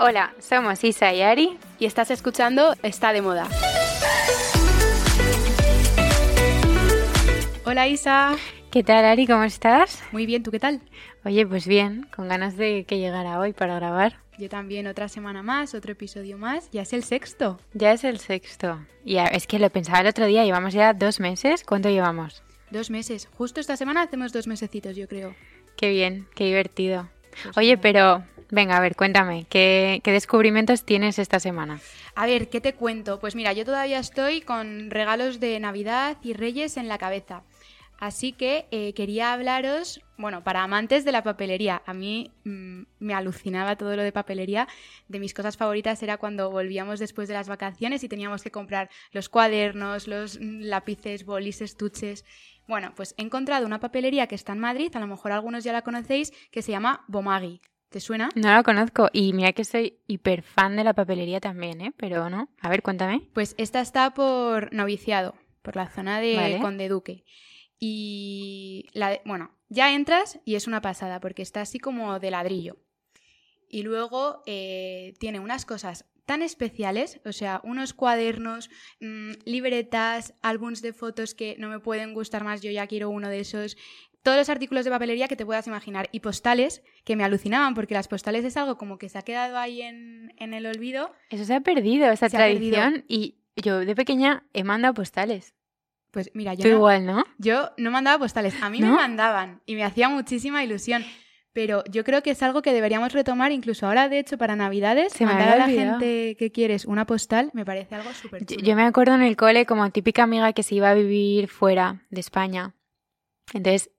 Hola, somos Isa y Ari y estás escuchando Está de moda. Hola Isa. ¿Qué tal Ari? ¿Cómo estás? Muy bien, ¿tú qué tal? Oye, pues bien, con ganas de que llegara hoy para grabar. Yo también, otra semana más, otro episodio más. Ya es el sexto. Ya es el sexto. Y es que lo pensaba el otro día, llevamos ya dos meses. ¿Cuánto llevamos? Dos meses. Justo esta semana hacemos dos mesecitos, yo creo. Qué bien, qué divertido. Pues Oye, pero Venga, a ver, cuéntame, ¿qué, descubrimientos tienes esta semana? A ver, ¿qué te cuento? Pues mira, yo todavía estoy con regalos de Navidad y Reyes en la cabeza. Así que eh, quería hablaros, bueno, para amantes de la papelería. A mí mm, me alucinaba todo lo de papelería. De mis cosas favoritas era cuando volvíamos después de las vacaciones y teníamos que comprar los cuadernos, los mm, lápices, bolis, estuches. Bueno, pues he encontrado una papelería que está en Madrid, a lo mejor algunos ya la conocéis, que se llama Bomagi. ¿Te suena? No la conozco y mira que soy hiper fan de la papelería también, ¿eh? Pero no. A ver, cuéntame. Pues esta está por noviciado, por la zona de Conde Duque. Y la bueno, ya entras y es una pasada porque está así como de ladrillo. Y luego eh, tiene unas cosas tan especiales, o sea, unos cuadernos, mm, libretas, álbums de fotos que no me pueden gustar más, yo ya quiero uno de esos, todos los artículos de papelería que te puedas imaginar y postales que me alucinaban porque las postales es algo como que se ha quedado ahí en, el olvido. Eso se ha perdido, esa tradición y yo de pequeña he mandado postales. Pues mira, yo Tú igual, ¿no? Yo no mandaba postales, a mí me mandaban y me hacía muchísima ilusión. Pero yo creo que es algo que deberíamos retomar incluso ahora, de hecho, para Navidades. Se mandar a la gente que quieres una postal me parece algo súper chulo. Yo me acuerdo en el cole como típica amiga que se iba a vivir fuera de España. Entonces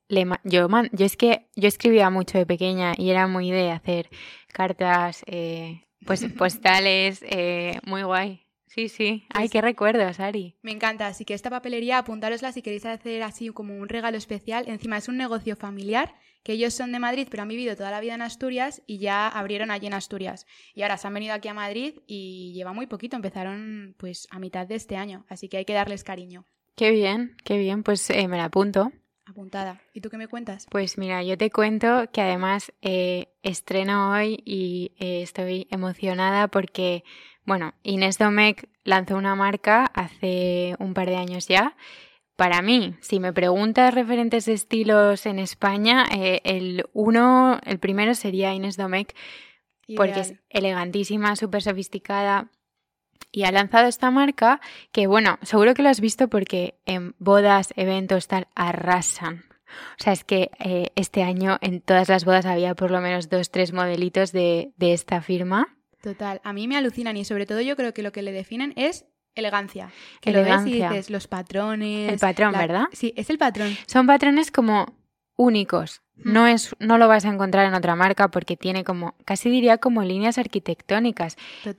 yo, yo es que yo escribía mucho de pequeña y era muy de hacer cartas, eh, pues postales, eh, muy guay. Sí, sí. Ay, qué recuerdos, Ari. Me encanta. Así que esta papelería, apuntárosla si queréis hacer así como un regalo especial. Encima es un negocio familiar, que ellos son de Madrid, pero han vivido toda la vida en Asturias y ya abrieron allí en Asturias. Y ahora se han venido aquí a Madrid y lleva muy poquito. Empezaron pues a mitad de este año. Así que hay que darles cariño. Qué bien, qué bien. Pues eh, me la apunto apuntada. ¿Y tú qué me cuentas? Pues mira, yo te cuento que además eh, estreno hoy y eh, estoy emocionada porque, bueno, Inés Domecq lanzó una marca hace un par de años ya. Para mí, si me preguntas referentes de estilos en España, eh, el uno, el primero sería Inés Domecq, porque es elegantísima, súper sofisticada, y ha lanzado esta marca que, bueno, seguro que lo has visto porque en bodas, eventos, tal, arrasan. O sea, es que eh, este año en todas las bodas había por lo menos dos, tres modelitos de, esta firma. Total, a mí me alucinan y sobre todo yo creo que lo que le definen es elegancia. Que lo ves y dices los patrones. El patrón, ¿verdad? Sí, es el patrón. Son patrones como únicos. No, es, no lo vas a encontrar en otra marca porque tiene como, casi diría como líneas arquitectónicas.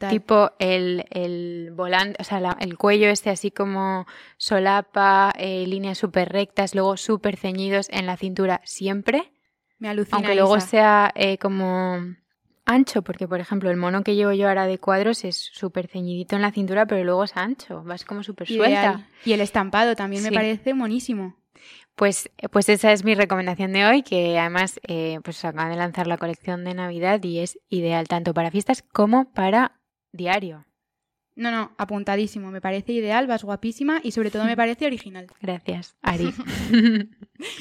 Tipo el, el volante, o sea, el cuello este así como solapa, eh, líneas súper rectas, luego súper ceñidos en la cintura siempre. Me alucina. Aunque luego sea eh, como ancho, porque por ejemplo el mono que llevo yo ahora de cuadros es súper ceñidito en la cintura, pero luego es ancho, vas como súper suelta. Y el estampado también me parece monísimo. Pues, pues esa es mi recomendación de hoy, que además eh, pues acaban de lanzar la colección de Navidad y es ideal tanto para fiestas como para diario. No, no, apuntadísimo. Me parece ideal, vas guapísima y sobre todo me parece original. Gracias, Ari.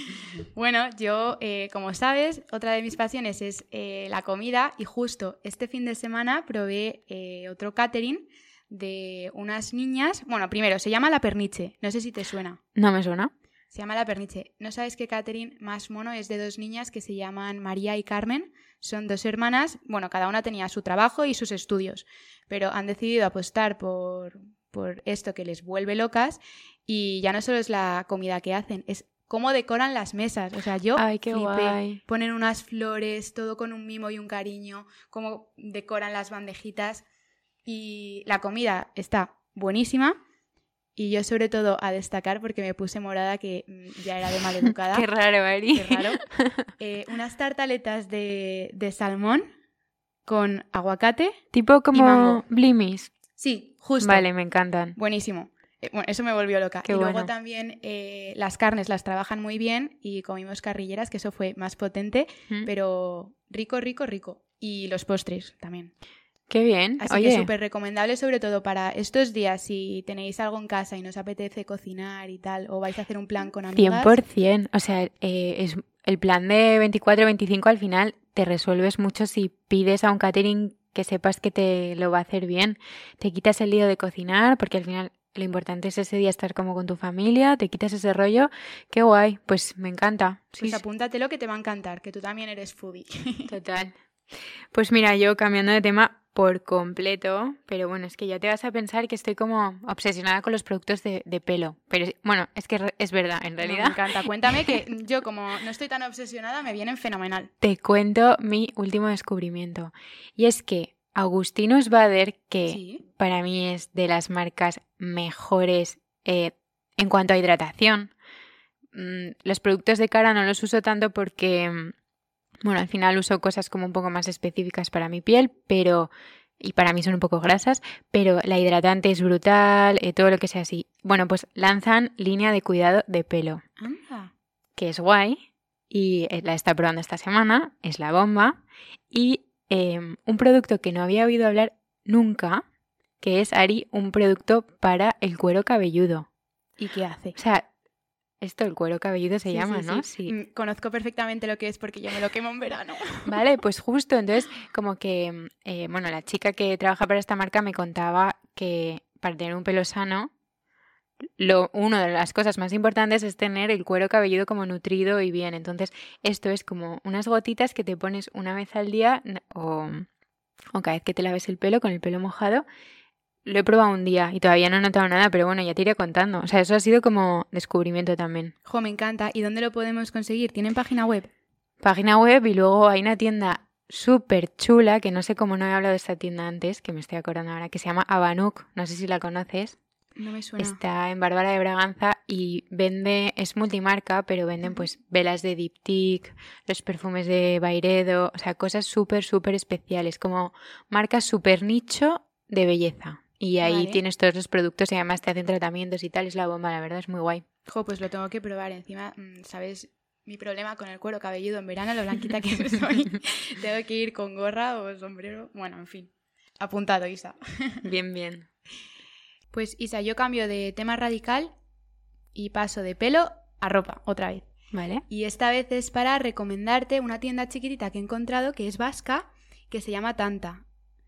bueno, yo, eh, como sabes, otra de mis pasiones es eh, la comida y justo este fin de semana probé otro catering de unas niñas. Bueno, primero, se llama La Perniche. No sé si te suena. No me suena. Se llama La Perniche. ¿No sabes que Catherine más mono es de dos niñas que se llaman María y Carmen? Son dos hermanas, bueno, cada una tenía su trabajo y sus estudios, pero han decidido apostar por, por esto que les vuelve locas y ya no solo es la comida que hacen, es cómo decoran las mesas. O sea, yo Ay, qué guay. ponen unas flores, todo con un mimo y un cariño, cómo decoran las bandejitas y la comida está buenísima y yo sobre todo a destacar, porque me puse morada que mm, ya era de maleducada. Qué raro, Ari. Qué raro. Eh, unas tartaletas de, salmón con aguacate. Tipo como blimis. Sí, justo. Vale, me encantan. Buenísimo. Eh, bueno, eso me volvió loca. y luego también eh, las carnes las trabajan muy bien y comimos carrilleras, que eso fue más potente, pero rico, rico, rico. Y los postres también. Qué bien. Así que súper recomendable, sobre todo para estos días, si tenéis algo en casa y nos apetece cocinar y tal, o vais a hacer un plan con amigas. 100%. O sea, eh, es, el plan de 24-25 al final te resuelves mucho si pides a un catering que sepas que te lo va a hacer bien. Te quitas el lío de cocinar, porque al final lo importante es ese día estar como con tu familia, te quitas ese rollo. Qué guay, pues me encanta. Pues apúntatelo que te va a encantar, que tú también eres foodie. Total. Pues mira, yo cambiando de tema por completo, pero bueno, es que ya te vas a pensar que estoy como obsesionada con los productos de, pelo. Pero bueno, es que es verdad, en realidad. me encanta. Cuéntame que yo como no estoy tan obsesionada, me vienen fenomenal. Te cuento mi último descubrimiento. Y es que Agustinus Bader, que para mí es de las marcas mejores eh, en cuanto a hidratación, mm, los productos de cara no los uso tanto porque mm, bueno, al final uso cosas como un poco más específicas para mi piel, pero y para mí son un poco grasas, pero la hidratante es brutal, eh, todo lo que sea así. Bueno, pues lanzan línea de cuidado de pelo, que es guay y eh, la está probando esta semana, es la bomba y em, un producto que no había oído hablar nunca, que es Ari, un producto para el cuero cabelludo. ¿Y qué hace? O sea, esto, el cuero cabelludo se llama, ¿no? Sí. Mm, conozco perfectamente lo que es porque yo me lo quemo en verano. Vale, pues justo, entonces, como que, eh, bueno, la chica que trabaja para esta marca me contaba que para tener un pelo sano, lo, una de las cosas más importantes es tener el cuero cabelludo como nutrido y bien. Entonces, esto es como unas gotitas que te pones una vez al día o, o cada vez que te laves el pelo con el pelo mojado lo he probado un día y todavía no he notado nada, pero bueno, ya te iré contando. O sea, eso ha sido como descubrimiento también. Jo, me encanta. ¿Y dónde lo podemos conseguir? ¿Tienen página web? Página web y luego hay una tienda súper chula, que no sé cómo no he hablado de esta tienda antes, que me estoy acordando ahora, que se llama Abanuk. No sé si la conoces. No me suena. Está en Bárbara de Braganza y vende, es multimarca, pero venden pues velas de Diptyque, los perfumes de Bairedo, o sea, cosas súper, súper especiales, como marcas súper nicho de belleza. Y ahí tienes todos los productos y además te hacen tratamientos y tal, es la bomba, la verdad, es muy guay. Jo, pues lo tengo que probar. Encima, mm, ¿sabes? Mi problema con el cuero cabelludo en verano, lo blanquita que soy. tengo que ir con gorra o sombrero. Bueno, en fin. Apuntado, Isa. bien, bien. Pues Isa, yo cambio de tema radical y paso de pelo a ropa, otra vez. Vale. Y esta vez es para recomendarte una tienda chiquitita que he encontrado que es vasca, que se llama Tanta.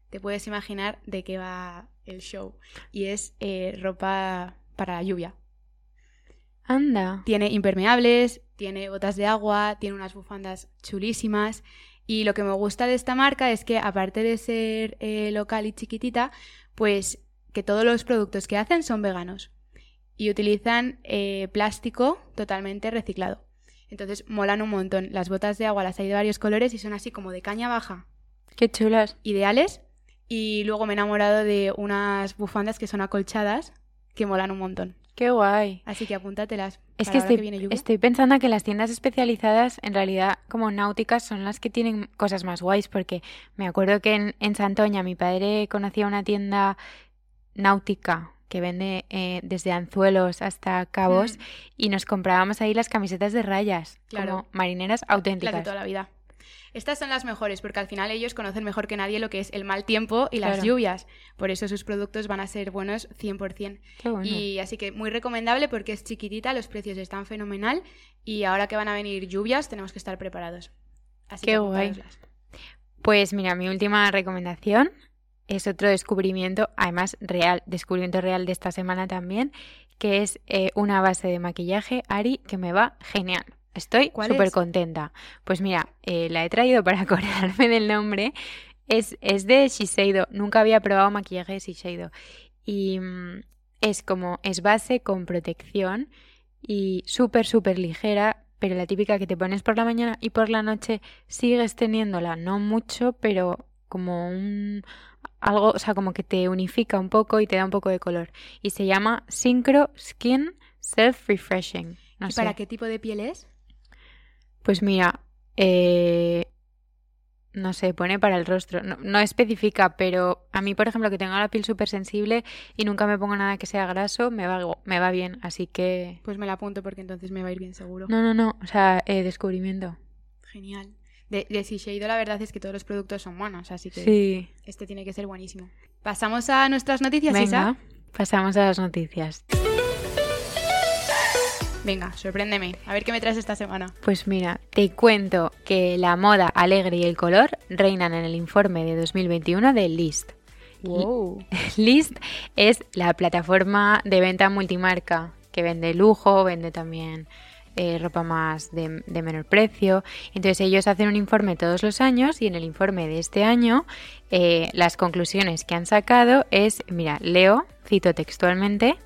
Te puedes imaginar de qué va el show. Y es eh, ropa para la lluvia. Anda. Tiene impermeables, tiene botas de agua, tiene unas bufandas chulísimas. Y lo que me gusta de esta marca es que, aparte de ser eh, local y chiquitita, pues que todos los productos que hacen son veganos. Y utilizan eh, plástico totalmente reciclado. Entonces molan un montón. Las botas de agua las hay de varios colores y son así como de caña baja. Qué chulas. Ideales y luego me he enamorado de unas bufandas que son acolchadas, que molan un montón. Qué guay. Así que apúntatelas. Es que estoy, estoy pensando que las tiendas especializadas, en realidad, como náuticas, son las que tienen cosas más guays, porque me acuerdo que en, en Santoña mi padre conocía una tienda náutica que vende eh, desde anzuelos hasta cabos mm. y nos comprábamos ahí las camisetas de rayas, como marineras auténticas. Las de toda la vida. Estas son las mejores porque al final ellos conocen mejor que nadie lo que es el mal tiempo y las lluvias. Por eso sus productos van a ser buenos 100%. Y así que muy recomendable porque es chiquitita, los precios están fenomenal y ahora que van a venir lluvias tenemos que estar preparados. Así Qué guay. Pues mira, mi última recomendación es otro descubrimiento, además real, descubrimiento real de esta semana también, que es eh, una base de maquillaje Ari que me va genial. Estoy súper contenta. Pues mira, eh, la he traído para acordarme del nombre. Es, es de Shiseido. Nunca había probado maquillaje de Shiseido. Y mm, es como, es base con protección y súper, súper ligera, pero la típica que te pones por la mañana y por la noche sigues teniéndola. No mucho, pero como un algo, o sea, como que te unifica un poco y te da un poco de color. Y se llama Synchro Skin Self Refreshing. ¿Y para qué tipo de piel es? Pues mira, eh, no sé, pone para el rostro. No, especifica, pero a mí, por ejemplo, que tengo la piel súper sensible y nunca me pongo nada que sea graso, me va, me va bien. Así que. Pues me la apunto porque entonces me va a ir bien seguro. No, no, no. O sea, eh, descubrimiento. Genial. De, de Shiseido la verdad es que todos los productos son buenos, así que este tiene que ser buenísimo. Pasamos a nuestras noticias, Venga, pasamos a las noticias. Venga, sorpréndeme. A ver qué me traes esta semana. Pues mira, te cuento que la moda alegre y el color reinan en el informe de 2021 de List. Wow. List es la plataforma de venta multimarca que vende lujo, vende también eh, ropa más de, menor precio. Entonces ellos hacen un informe todos los años y en el informe de este año eh, las conclusiones que han sacado es, mira, leo, cito textualmente,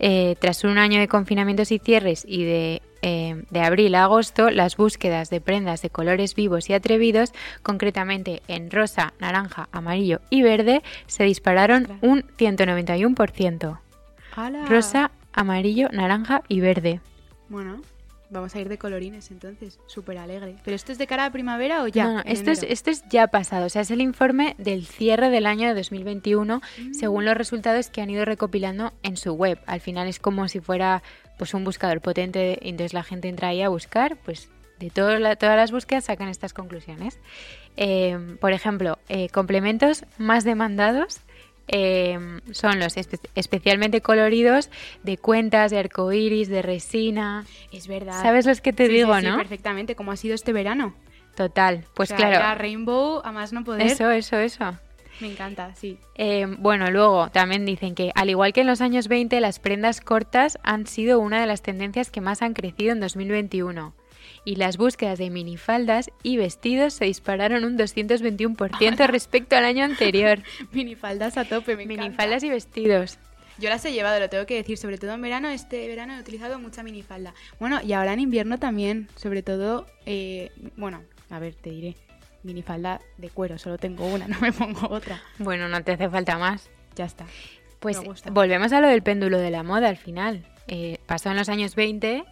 eh, tras un año de confinamientos y cierres y de, de, abril a agosto, las búsquedas de prendas de colores vivos y atrevidos, concretamente en rosa, naranja, amarillo y verde, se dispararon un 191%. Rosa, amarillo, naranja y verde. Bueno, vamos a ir de colorines entonces, súper alegre. ¿Pero esto es de cara a primavera o ya? No, esto, es, esto es ya pasado, o sea, es el informe del cierre del año de 2021 mm. según los resultados que han ido recopilando en su web. Al final es como si fuera pues un buscador potente, y entonces la gente entra ahí a buscar, pues de todas las búsquedas sacan estas conclusiones. Eh, por ejemplo, eh, complementos más demandados Em, son los especialmente coloridos de cuentas, de arcoiris, de resina. Es verdad. ¿Sabes los que te digo, sí, no? perfectamente, como ha sido este verano. Total, pues claro. La rainbow, a más no poder. Eso, eso, eso. Me encanta, sí. Em, bueno, luego también dicen que, al igual que en los años 20, las prendas cortas han sido una de las tendencias que más han crecido en 2021 y las búsquedas de minifaldas y vestidos se dispararon un 221% respecto al año anterior. minifaldas a tope, me Minifaldas y vestidos. Yo las he llevado, lo tengo que decir, sobre todo en verano. Este verano he utilizado mucha minifalda. Bueno, y ahora en invierno también, sobre todo, eh, bueno, a ver, te diré, minifalda de cuero, solo tengo una, no me pongo otra. Bueno, no te hace falta más. Ya está. Pues volvemos a lo del péndulo de la moda al final. Eh, pasó en los años 20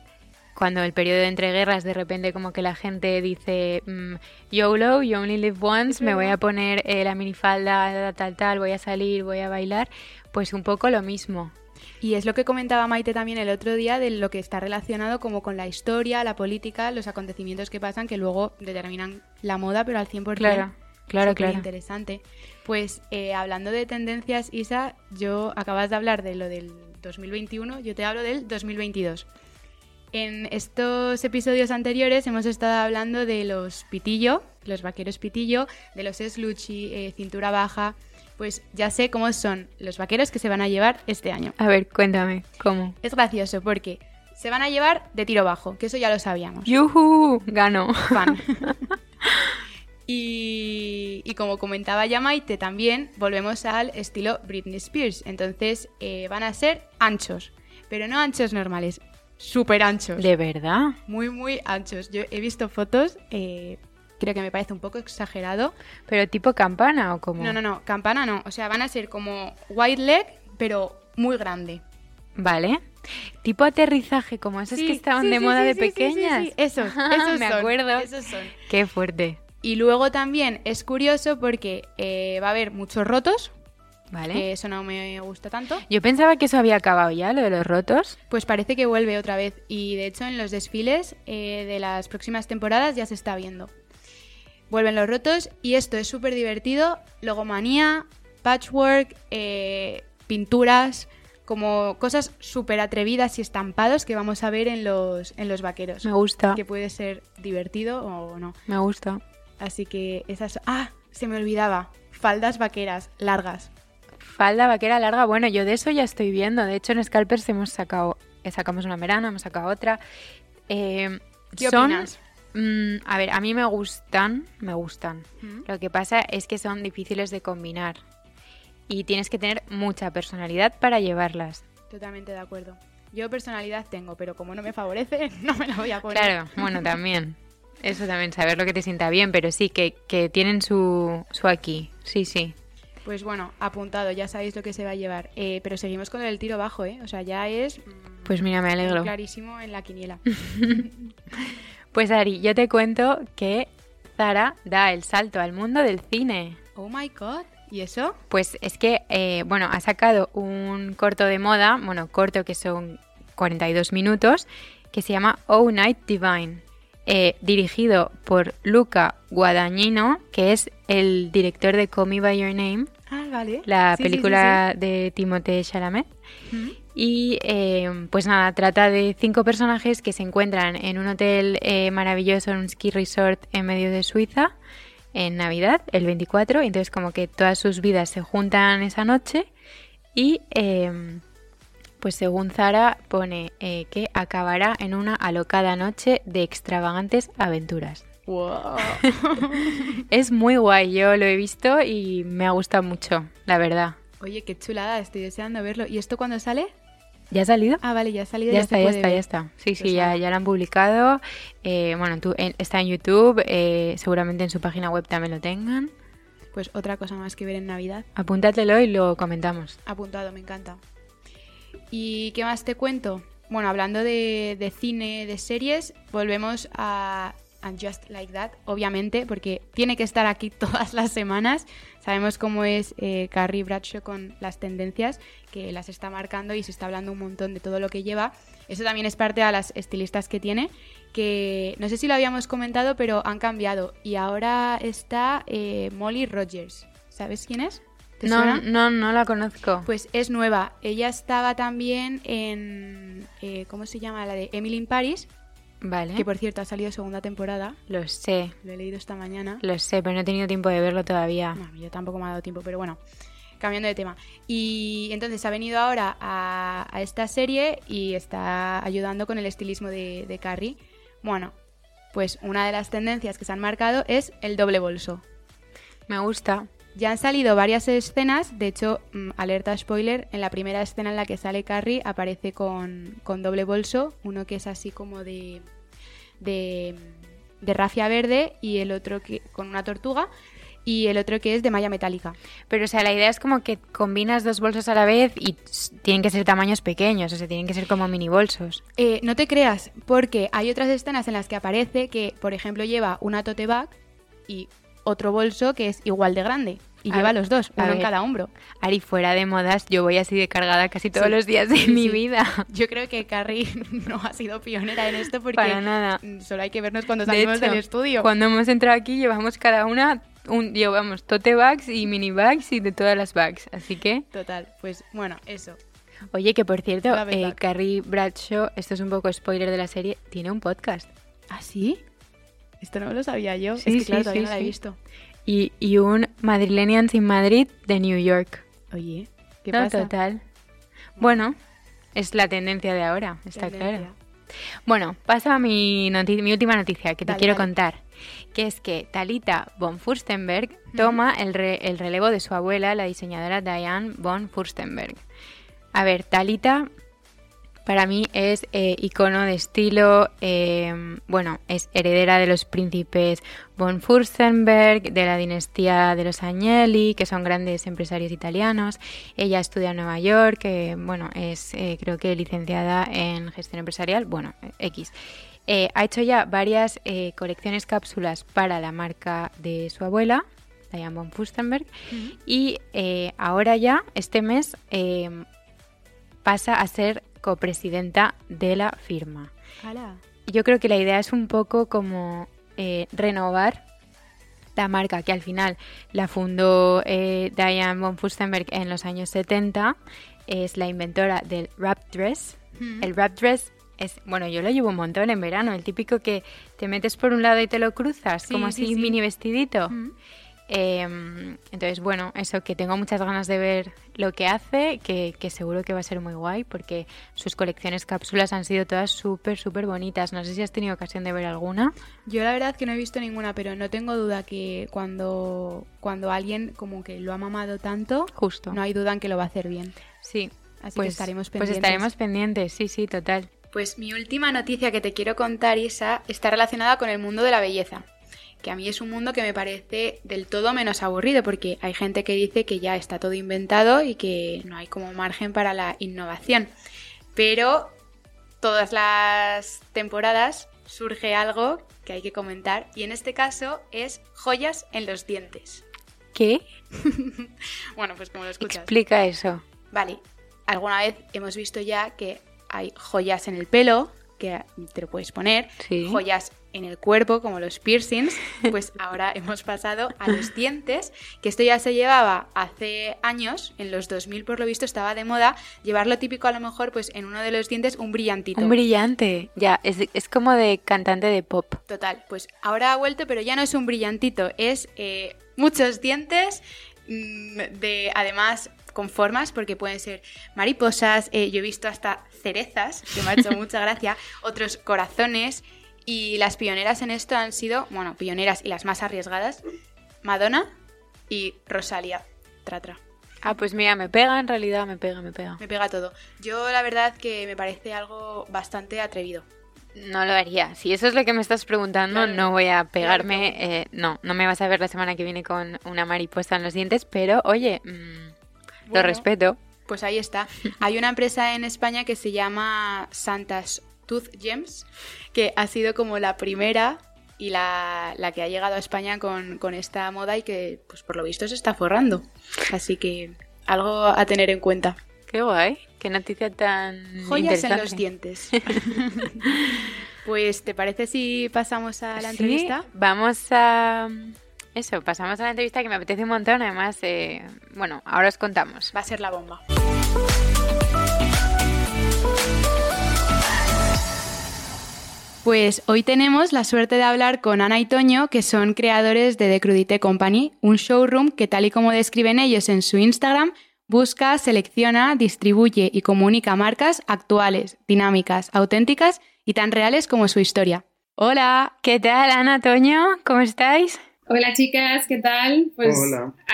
cuando el periodo de entreguerras de repente como que la gente dice mm, YOLO, you only live once, me voy a poner eh, la minifalda tal tal, voy a salir, voy a bailar, pues un poco lo mismo. Y es lo que comentaba Maite también el otro día de lo que está relacionado como con la historia, la política, los acontecimientos que pasan que luego determinan la moda, pero al 100%. Claro, claro, claro. interesante. Pues eh, hablando de tendencias, Isa, yo acabas de hablar de lo del 2021, yo te hablo del 2022. En estos episodios anteriores hemos estado hablando de los pitillo, los vaqueros pitillo, de los sluchy, eh, cintura baja. Pues ya sé cómo son los vaqueros que se van a llevar este año. A ver, cuéntame, ¿cómo? Es gracioso porque se van a llevar de tiro bajo, que eso ya lo sabíamos. ¡Yuhu! Gano. Fan. y, como comentaba ya Maite, también volvemos al estilo Britney Spears. Entonces eh, van a ser anchos, pero no anchos normales, súper anchos. ¿De verdad? Muy, muy anchos. Yo he visto fotos, eh, creo que me parece un poco exagerado. ¿Pero tipo campana o como? No, no, no, campana no. O sea, van a ser como white leg, pero muy grande. Vale. Tipo aterrizaje, como esos que estaban de moda de pequeñas. Sí, esos, esos me acuerdo. Esos son. Qué fuerte. Y luego también es curioso porque eh, va a haber muchos rotos, Vale. eso no me gusta tanto. Yo pensaba que eso había acabado ya, lo de los rotos. Pues parece que vuelve otra vez. Y de hecho, en los desfiles eh, de las próximas temporadas ya se está viendo. Vuelven los rotos y esto es súper divertido. Logomanía, patchwork, eh, pinturas, como cosas súper atrevidas y estampados que vamos a ver en los, en los vaqueros. Me gusta. Que puede ser divertido o no. Me gusta. Así que esas... Ah, se me olvidaba. Faldas vaqueras largas falda vaquera larga, bueno, yo de eso ya estoy viendo. De hecho, en Scalpers hemos sacado, eh, sacamos una verano, hemos sacado otra. Eh, ¿Qué opinas? Mm, a ver, a mí me gustan, me gustan. Lo que pasa es que son difíciles de combinar y tienes que tener mucha personalidad para llevarlas. Totalmente de acuerdo. Yo personalidad tengo, pero como no me favorece, no me la voy a poner. Claro, bueno, también. Eso también, saber lo que te sienta bien, pero sí, que, que tienen su, su aquí. Sí, sí. Pues bueno, apuntado, ya sabéis lo que se va a llevar. Eh, pero seguimos con el tiro bajo, ¿eh? O sea, ya es. Mm, pues mira, me alegro. Clarísimo en la quiniela. pues Ari, yo te cuento que Zara da el salto al mundo del cine. Oh my god. ¿Y eso? Pues es que, eh, bueno, ha sacado un corto de moda, bueno, corto que son 42 minutos, que se llama Oh Night Divine. eh, dirigido por Luca Guadagnino, que es el director de Call Me By Your Name, ah, vale. la película de Timothée Chalamet. Y eh, pues nada, trata de cinco personajes que se encuentran en un hotel eh, maravilloso, en un ski resort en medio de Suiza, en Navidad, el 24. Entonces como que todas sus vidas se juntan esa noche y em, pues según Zara pone eh, que acabará en una alocada noche de extravagantes aventuras. Wow. es muy guay, yo lo he visto y me ha gustado mucho, la verdad. Oye, qué chulada, estoy deseando verlo. ¿Y esto cuándo sale? ¿Ya ha salido? Ah, vale, ya ha salido. Ya, está, ya está, ya está. Sí, sí, pues ya, ya lo han publicado. Eh, bueno, tú, está en YouTube, eh, seguramente en su página web también lo tengan. Pues otra cosa más que ver en Navidad. Apúntatelo y lo comentamos. Apuntado, me encanta. ¿Y qué más te cuento? Bueno, hablando de, de cine, de series, volvemos a And Just Like That, obviamente, porque tiene que estar aquí todas las semanas. Sabemos cómo es eh, Carrie Bradshaw con las tendencias, que las está marcando y se está hablando un montón de todo lo que lleva. Eso también es parte de las estilistas que tiene, que no sé si lo habíamos comentado, pero han cambiado. Y ahora está eh, Molly Rogers. ¿Sabes quién es? no, no, no la conozco. Pues es nueva. Ella estaba también en. Eh, ¿Cómo se llama? La de Emily in Paris Vale. Que por cierto ha salido segunda temporada. Lo sé. Lo he leído esta mañana. Lo sé, pero no he tenido tiempo de verlo todavía. No, yo tampoco me ha dado tiempo, pero bueno. Cambiando de tema. Y entonces ha venido ahora a, esta serie y está ayudando con el estilismo de, de Carrie. Bueno, pues una de las tendencias que se han marcado es el doble bolso. Me gusta. Ya han salido varias escenas, de hecho, mm, alerta spoiler, en la primera escena en la que sale Carrie aparece con, doble bolso, uno que es así como de, de, de rafia verde y el otro que, con una tortuga y el otro que es de malla metálica. Pero, o sea, la idea es como que combinas dos bolsos a la vez y tienen que ser tamaños pequeños, o sea, tienen que ser como mini bolsos. Eh, no te creas, porque hay otras escenas en las que aparece que, por ejemplo, lleva una tote bag y otro bolso que es igual de grande. Y lleva los dos, uno en cada hombro. Ari, fuera de modas, yo voy así de cargada casi todos los días de mi vida. Yo creo que Carrie no ha sido pionera en esto porque Para nada. solo hay que vernos cuando salimos del estudio. Cuando hemos entrado aquí llevamos cada una un, llevamos tote bags y mini bags y de todas las bags, así que... Total, pues bueno, eso. Oye, que por cierto, eh, Carrie Bradshaw, esto es un poco spoiler de la serie, tiene un podcast. ¿Ah, sí? Esto no lo sabía yo. Sí, es que claro, todavía no la he visto y, un Madrilenians in Madrid de New York. Oye, ¿qué pasa? total. Bueno, es la tendencia de ahora, está claro. Bueno, paso a mi, mi última noticia que te quiero contar, que es que Talita von Furstenberg toma el, el relevo de su abuela, la diseñadora Diane von Furstenberg. A ver, Talita para mí es eh, icono de estilo, eh, bueno, es heredera de los príncipes von Furstenberg, de la dinastía de los Agnelli, que son grandes empresarios italianos. Ella estudia en Nueva York, que, bueno, es eh, creo que licenciada en gestión empresarial, bueno, X. ha hecho ya varias colecciones cápsulas para la marca de su abuela, Diane von Furstenberg, y ahora ya, este mes, pasa a ser copresidenta de la firma. Yo creo que la idea es un poco como eh, renovar la marca que al final la fundó eh, Diane von Furstenberg en los años 70. Es la inventora del wrap dress. El wrap dress es, bueno, yo lo llevo un montón en verano, el típico que te metes por un lado y te lo cruzas, como así mini vestidito. Em, entonces, bueno, eso que tengo muchas ganas de ver lo que hace, que, seguro que va a ser muy guay, porque sus colecciones cápsulas han sido todas súper, súper bonitas. No sé si has tenido ocasión de ver alguna. Yo la verdad que no he visto ninguna, pero no tengo duda que cuando, cuando alguien como que lo ha mamado tanto, justo, no hay duda en que lo va a hacer bien. Sí, así pues, que estaremos pendientes. Pues estaremos pendientes, sí, sí, total. Pues mi última noticia que te quiero contar, Isa, está relacionada con el mundo de la belleza que a mí es un mundo que me parece del todo menos aburrido, porque hay gente que dice que ya está todo inventado y que no hay como margen para la innovación. Pero todas las temporadas surge algo que hay que comentar y en este caso es joyas en los dientes. ¿Qué? bueno, pues como lo escuchas. Explica eso. Vale, alguna vez hemos visto ya que hay joyas en el pelo, que te lo puedes poner, joyas en el cuerpo, como los piercings, pues ahora hemos pasado a los dientes, que esto ya se llevaba hace años, en los 2000 por lo visto estaba de moda, llevar lo típico a lo mejor pues en uno de los dientes un brillantito. Un brillante, ya, es, como de cantante de pop. Total, pues ahora ha vuelto, pero ya no es un brillantito, es eh, muchos dientes, mm, de además con formas, porque pueden ser mariposas, eh, yo he visto hasta cerezas, que me ha hecho mucha gracia, otros corazones, y las pioneras en esto han sido, bueno, pioneras y las más arriesgadas, Madonna y Rosalia. Tratra. Ah, pues mira, me pega en realidad, me pega, me pega. Me pega todo. Yo la verdad que me parece algo bastante atrevido. No lo haría. Si eso es lo que me estás preguntando, no voy a pegarme. Eh, no, no me vas a ver la semana que viene con una mariposa en los dientes, pero oye, mm, lo respeto. Pues ahí está. Hay una empresa en España que se llama Santas Tooth Gems, que ha sido como la primera y la, que ha llegado a España con, esta moda y que, pues por lo visto, se está forrando. Así que algo a tener en cuenta. Qué guay, qué noticia tan Joyas en los dientes. pues, ¿te parece si pasamos a la entrevista? Vamos a... Eso, pasamos a la entrevista que me apetece un montón. Además, eh, bueno, ahora os contamos. Va a ser la bomba. Pues hoy tenemos la suerte de hablar con Ana y Toño, que son creadores de The Crudité Company, un showroom que tal y como describen ellos en su Instagram, busca, selecciona, distribuye y comunica marcas actuales, dinámicas, auténticas y tan reales como su historia. Hola, ¿qué tal Ana, Toño? ¿Cómo estáis? Hola chicas, ¿qué tal? Pues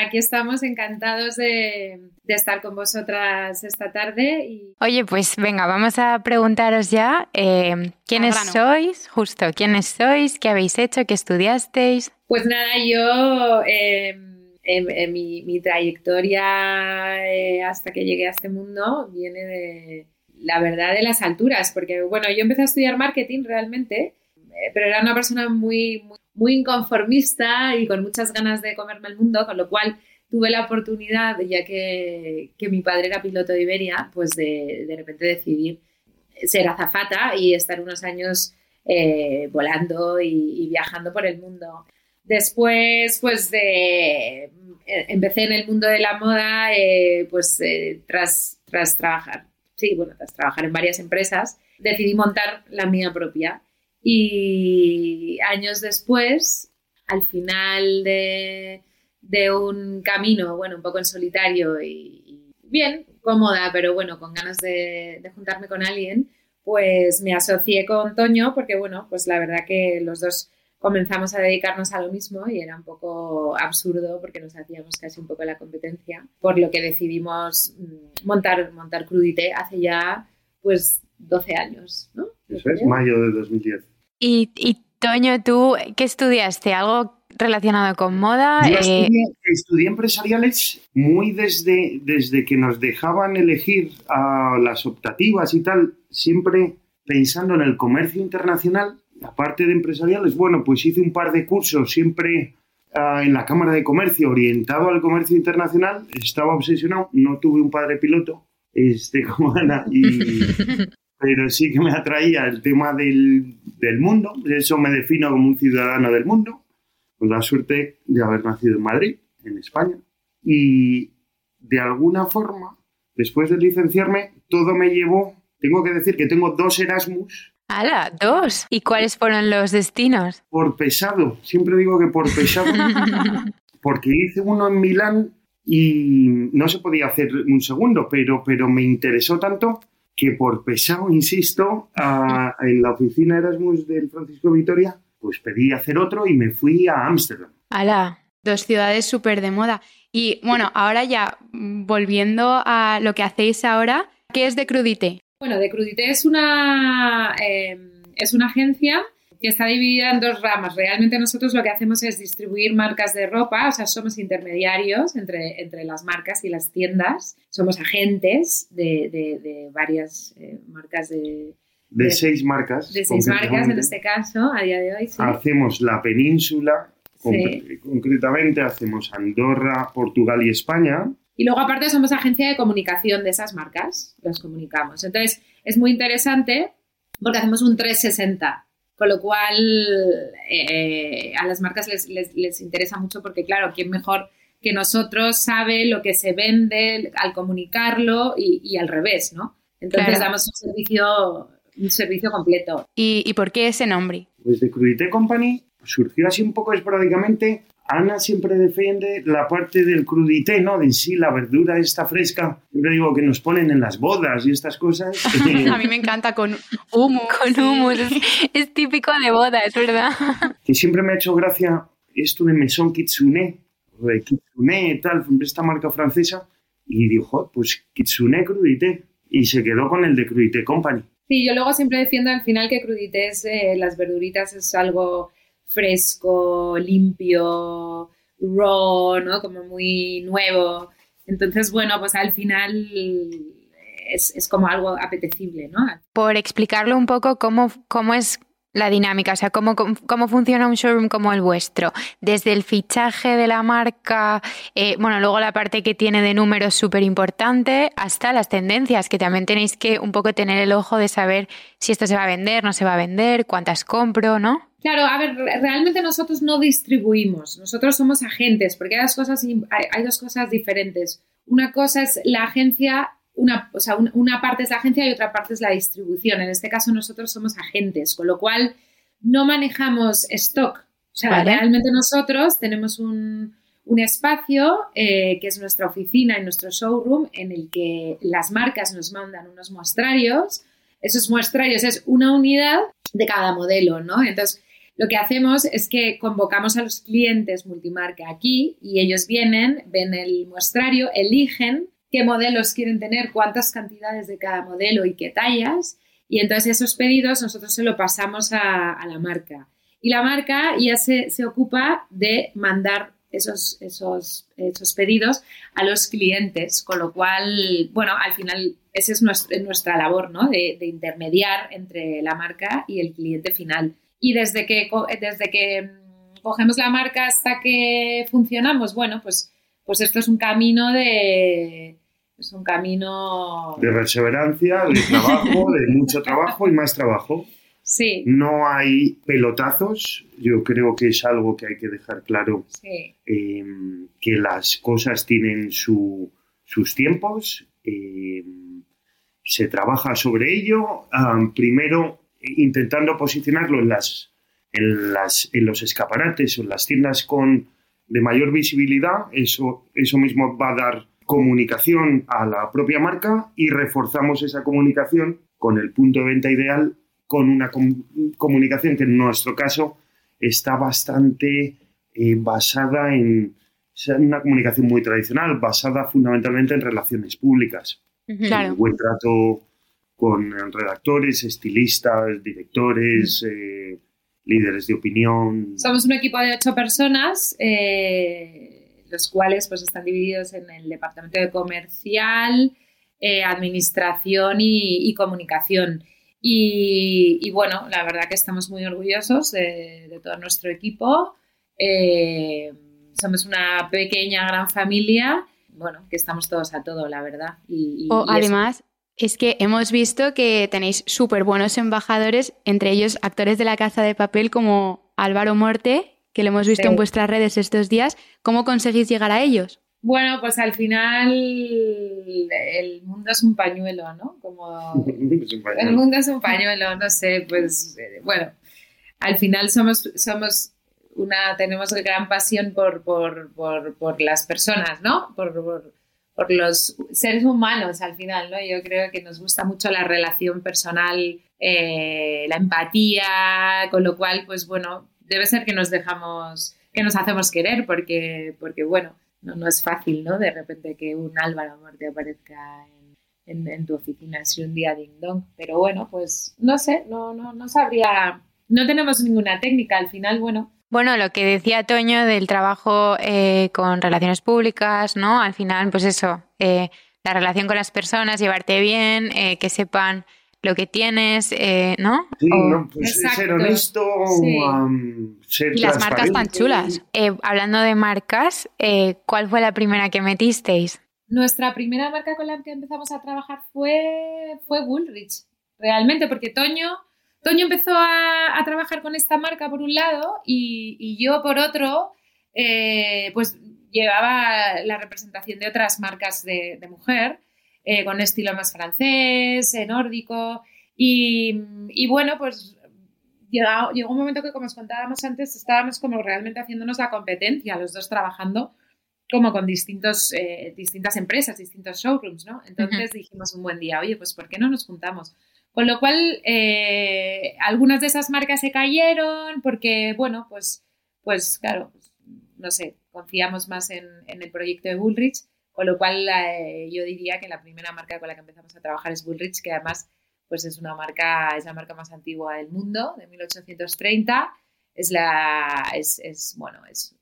aquí estamos encantados de, estar con vosotras esta tarde. Y... Oye, pues venga, vamos a preguntaros ya eh, quiénes sois, justo, quiénes sois, qué habéis hecho, qué estudiasteis. Pues nada, yo em, en, mi, trayectoria eh, hasta que llegué a este mundo viene de la verdad de las alturas, porque bueno, yo empecé a estudiar marketing realmente, eh, pero era una persona muy muy inconformista y con muchas ganas de comerme el mundo, con lo cual tuve la oportunidad, ya que, mi padre era piloto de Iberia, pues de, de repente decidir ser azafata y estar unos años eh, volando y, viajando por el mundo. Después, pues de, eh, empecé en el mundo de la moda, eh, pues tras, tras trabajar, sí, bueno, tras trabajar en varias empresas, decidí montar la mía propia y años después, al final de, un camino, bueno, un poco en solitario y, bien, cómoda, pero bueno, con ganas de, juntarme con alguien, pues me asocié con Toño porque, bueno, pues la verdad que los dos comenzamos a dedicarnos a lo mismo y era un poco absurdo porque nos hacíamos casi un poco la competencia, por lo que decidimos mm, montar, montar Crudite hace ya pues 12 años, ¿no? Eso es, mayo de 2010. Y, Toño, ¿tú qué estudiaste? ¿Algo relacionado con moda? Yo eh, estudié, empresariales muy desde, desde que nos dejaban elegir a las optativas y tal, siempre pensando en el comercio internacional, aparte de empresariales, bueno, pues hice un par de cursos siempre ah, en la Cámara de Comercio orientado al comercio internacional, estaba obsesionado, no tuve un padre piloto, este, como Ana, y, pero sí que me atraía el tema del, del mundo, eso me defino como un ciudadano del mundo, con la suerte de haber nacido en Madrid, en España, y de alguna forma, después de licenciarme, todo me llevó, tengo que decir que tengo dos Erasmus. ¡Hala! ¡Dos! ¿Y cuáles fueron los destinos? Por pesado, siempre digo que por pesado, porque hice uno en Milán y no se podía hacer un segundo, pero, pero me interesó tanto que por pesado, insisto, en la oficina Erasmus del Francisco Vitoria, pues pedí hacer otro y me fui a Ámsterdam. ¡Hala! Dos ciudades súper de moda. Y bueno, ahora ya, volviendo a lo que hacéis ahora, ¿qué es de Crudité? Bueno, de Crudité es una, eh, es una agencia que está dividida en dos ramas. Realmente nosotros lo que hacemos es distribuir marcas de ropa, o sea, somos intermediarios entre, entre las marcas y las tiendas, somos agentes de, varias eh, marcas de, de, seis marcas. De seis marcas en este caso, a día de hoy. Hacemos la península, concretamente hacemos Andorra, Portugal y España. Y luego aparte somos agencia de comunicación de esas marcas, las comunicamos. Entonces es muy interesante porque hacemos un 360 Con lo cual, eh, a las marcas les, les, interesa mucho porque, claro, ¿quién mejor que nosotros sabe lo que se vende al comunicarlo y, al revés, ¿no? Entonces damos un servicio, un servicio completo. ¿Y, ¿Y por qué ese nombre? Pues de Crudité Company surgió así un poco esporádicamente Ana siempre defiende la parte del crudité, ¿no? De sí, la verdura esta fresca. Siempre digo que nos ponen en las bodas y estas cosas. a mí me encanta con humo. Con humo, es, típico de boda, es verdad. que siempre me ha hecho gracia esto de Maison Kitsune, o de Kitsune, tal, esta marca francesa. Y dijo, pues Kitsune crudité. Y se quedó con el de Crudité Company. Sí, yo luego siempre defiendo al final que crudité es, eh, las verduritas es algo fresco, limpio, raw, ¿no? Como muy nuevo. Entonces, bueno, pues al final es, como algo apetecible, ¿no? Por explicarlo un poco, ¿cómo, cómo es la dinámica? O sea, ¿cómo, ¿cómo, funciona un showroom como el vuestro? Desde el fichaje de la marca, eh, bueno, luego la parte que tiene de números súper importante, hasta las tendencias, que también tenéis que un poco tener el ojo de saber si esto se va a vender, no se va a vender, cuántas compro, ¿no? Claro, a ver, realmente nosotros no distribuimos, nosotros somos agentes, porque hay dos cosas, hay, dos cosas diferentes. Una cosa es la agencia, una, o sea, una parte es la agencia y otra parte es la distribución. En este caso nosotros somos agentes, con lo cual no manejamos stock. O sea, realmente nosotros tenemos un, espacio eh, que es nuestra oficina y nuestro showroom en el que las marcas nos mandan unos muestrarios. Esos muestrarios es una unidad de cada modelo, ¿no? Entonces, lo que hacemos es que convocamos a los clientes multimarca aquí y ellos vienen, ven el muestrario, eligen qué modelos quieren tener, cuántas cantidades de cada modelo y qué tallas. Y entonces esos pedidos nosotros se lo pasamos a, la marca. Y la marca ya se, ocupa de mandar esos, esos, esos, pedidos a los clientes, con lo cual, bueno, al final esa es nuestra labor, ¿no? De, de intermediar entre la marca y el cliente final y desde que, desde que mm, cogemos la marca hasta que funcionamos, bueno, pues, pues esto es un camino de... Es un camino... De perseverancia, de trabajo, de mucho trabajo y más trabajo. Sí. No hay pelotazos. Yo creo que es algo que hay que dejar claro. Em, que las cosas tienen sus tiempos. Em, se trabaja sobre ello. primero intentando posicionarlo en, las, en, las, en los escaparates o en las tiendas con de mayor visibilidad, eso, eso mismo va a dar comunicación a la propia marca y reforzamos esa comunicación con el punto de venta ideal, con una comunicación que en nuestro caso está bastante eh, basada en una comunicación muy tradicional, basada fundamentalmente en relaciones públicas. Claro. buen trato con redactores, estilistas, directores, eh, líderes de opinión. Somos un equipo de ocho personas, eh, los cuales pues están divididos en el departamento de comercial, eh, administración y, comunicación. Y, bueno, la verdad que estamos muy orgullosos de, todo nuestro equipo. somos una pequeña, gran familia. Bueno, que estamos todos a todo, la verdad. Y, además, es que hemos visto que tenéis súper buenos embajadores, entre ellos actores de la Casa de Papel como Álvaro Morte, que lo hemos visto en vuestras redes estos días. ¿Cómo conseguís llegar a ellos? Bueno, pues al final el mundo es un pañuelo, ¿no? Como el mundo es un pañuelo, no sé, pues eh, bueno, al final somos, somos una, tenemos gran pasión por, por, por, por las personas, ¿no? por por los seres humanos al final, ¿no? Yo creo que nos gusta mucho la relación personal, eh, la empatía, con lo cual, pues bueno, debe ser que nos dejamos, que nos hacemos querer, porque, porque bueno, no, es fácil, ¿no? De repente que un Álvaro Muerte aparezca en, tu oficina si un día ding dong, pero bueno, pues no sé, no, no, no sabría, no tenemos ninguna técnica, al final, bueno, bueno, lo que decía Toño del trabajo eh, con relaciones públicas, ¿no? Al final, pues eso, eh, la relación con las personas, llevarte bien, eh, que sepan lo que tienes, ¿no? Sí, pues ser honesto, ser Y las marcas tan chulas. hablando de marcas, ¿cuál fue la primera que metisteis? Nuestra primera marca con la que empezamos a trabajar fue, fue Woolrich, realmente, porque Toño Toño empezó a, trabajar con esta marca por un lado y, yo por otro, eh, pues llevaba la representación de otras marcas de, mujer, eh, con estilo más francés, eh, nórdico. Y, bueno, pues llegó, llegó, un momento que, como os contábamos antes, estábamos como realmente haciéndonos la competencia, los dos trabajando como con distintos, distintas empresas, distintos showrooms, ¿no? Entonces dijimos un buen día, oye, pues ¿por qué no nos juntamos? Con lo cual, eh, algunas de esas marcas se cayeron porque, bueno, pues, pues claro, pues, no sé, confiamos más en, el proyecto de Bullrich, con lo cual eh, yo diría que la primera marca con la que empezamos a trabajar es Bullrich, que además pues es una marca, es la marca más antigua del mundo, de 1830, es la, es, es bueno, es,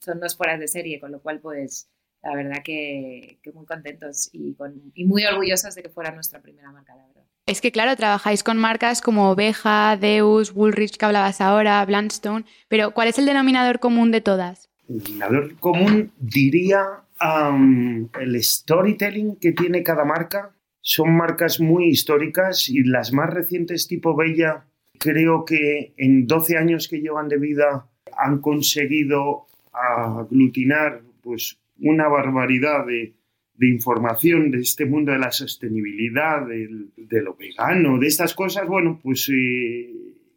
son dos fueras de serie, con lo cual pues la verdad que, que muy contentos y, con, y muy orgullosos de que fuera nuestra primera marca, la verdad. Es que, claro, trabajáis con marcas como Oveja, Deus, Woolrich, que hablabas ahora, Blundstone, pero ¿cuál es el denominador común de todas? El denominador común diría el storytelling que tiene cada marca. Son marcas muy históricas y las más recientes tipo Bella, creo que en 12 años que llevan de vida han conseguido aglutinar pues una barbaridad de, de información de este mundo de la sostenibilidad, de lo vegano, de estas cosas, bueno, pues eh,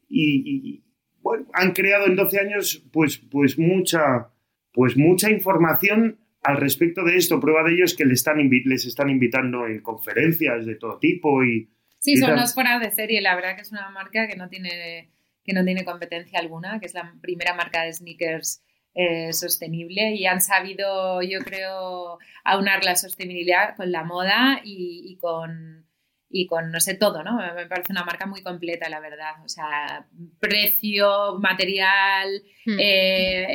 y, bueno, han creado en 12 años pues, pues mucha pues mucha información al respecto de esto. Prueba de ello es que les están, les están invitando en conferencias de todo tipo y... Sí, son las fuera de serie. La verdad que es una marca que no tiene, que no tiene competencia alguna, que es la primera marca de sneakers eh, sostenible y han sabido, yo creo, aunar la sostenibilidad con la moda y, con, y con, no sé, todo, ¿no? Me parece una marca muy completa, la verdad. O sea, precio, material, hmm. eh,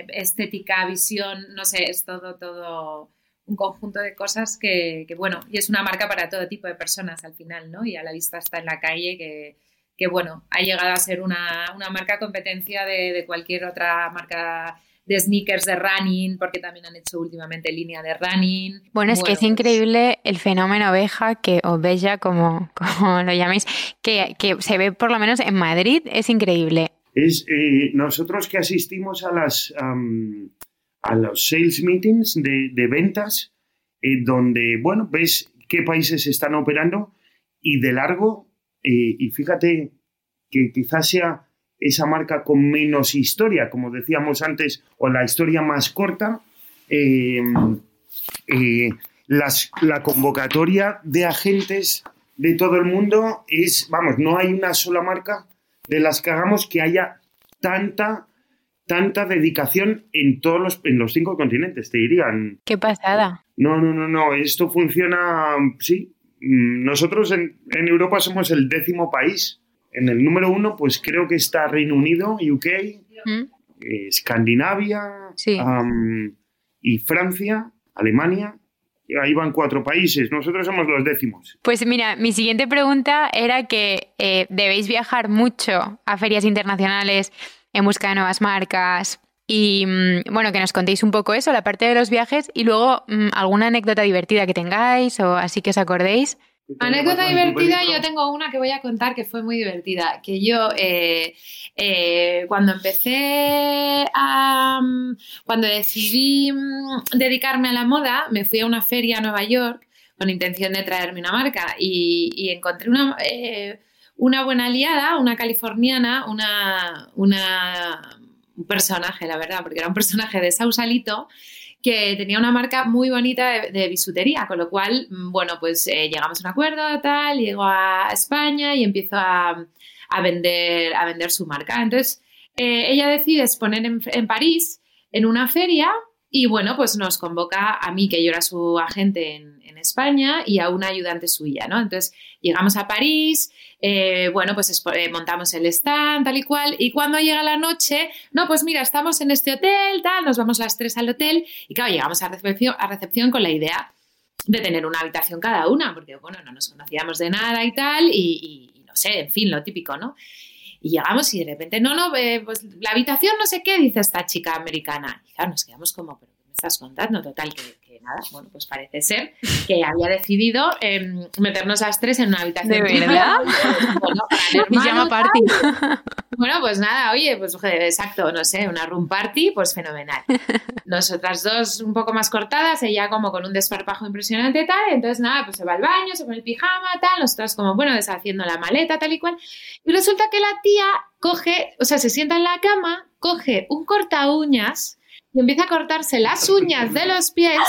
eh, estética, visión, no sé, es todo, todo un conjunto de cosas que, que, bueno, y es una marca para todo tipo de personas al final, ¿no? Y a la vista está en la calle que que bueno, ha llegado a ser una, marca competencia de, cualquier otra marca de sneakers de running, porque también han hecho últimamente línea de running. Bueno, es que es increíble el fenómeno oveja, que, o bella, como, como lo llaméis, que, se ve por lo menos en Madrid, es increíble. Es, eh, nosotros que asistimos a las a los sales meetings de, ventas, eh, donde, bueno, ves qué países están operando y de largo eh, y fíjate que quizás sea esa marca con menos historia, como decíamos antes, o la historia más corta, eh, eh, la convocatoria de agentes de todo el mundo es, vamos, no hay una sola marca de las que hagamos que haya tanta tanta dedicación en todos los, en los cinco continentes, te dirían. Qué pasada. No, no, no, no, esto funciona, sí, Mm, nosotros en, Europa somos el décimo país. En el número uno, pues creo que está Reino Unido, UK, eh, Escandinavia y Francia, Alemania. Ahí van cuatro países. Nosotros somos los décimos. Pues mira, mi siguiente pregunta era que eh, debéis viajar mucho a ferias internacionales en busca de nuevas marcas, y mm, bueno, que nos contéis un poco eso, la parte de los viajes y luego mm, alguna anécdota divertida que tengáis o así que os acordéis. Anécdota divertida, yo tengo una que voy a contar que fue muy divertida. Que yo, eh, eh, cuando empecé a. Mm, cuando decidí dedicarme a la moda, me fui a una feria a Nueva York con intención de traerme una marca y, encontré una, eh, una buena aliada, una californiana, una, una un personaje, la verdad, porque era un personaje de Sausalito que tenía una marca muy bonita de, bisutería, con lo cual, mm, bueno, pues eh, llegamos a un acuerdo, tal, llego a España y empiezo a, vender, a vender su marca. Entonces, eh, ella decide exponer en, París, en una feria, y bueno, pues nos convoca a mí, que yo era su agente en, en España, y a una ayudante suya, ¿no? Entonces, llegamos a París, eh, bueno, pues eh, montamos el stand, tal y cual, y cuando llega la noche, no, pues mira, estamos en este hotel, tal, nos vamos las tres al hotel, y claro, llegamos a recepción, con la idea de tener una habitación cada una, porque bueno, no nos conocíamos de nada y tal, y, no sé, en fin, lo típico, ¿no? Y llegamos y de repente, no, no, eh, pues la habitación no sé qué, dice esta chica americana. Y claro, nos quedamos como, pero estás contando? Total, que, nada, bueno, pues parece ser que había decidido em, meternos las tres en una habitación. ¿De verdad? Bueno, para llama party. Bueno, pues nada, oye, pues exacto, no sé, una room party, pues fenomenal. Nosotras dos un poco más cortadas, ella como con un desparpajo impresionante tal, entonces nada, pues se va al baño, se pone el pijama, tal, nosotras como, bueno, deshaciendo la maleta, tal y cual. Y resulta que la tía coge, o sea, se sienta en la cama, coge un corta uñas y empieza a cortarse las uñas de los pies.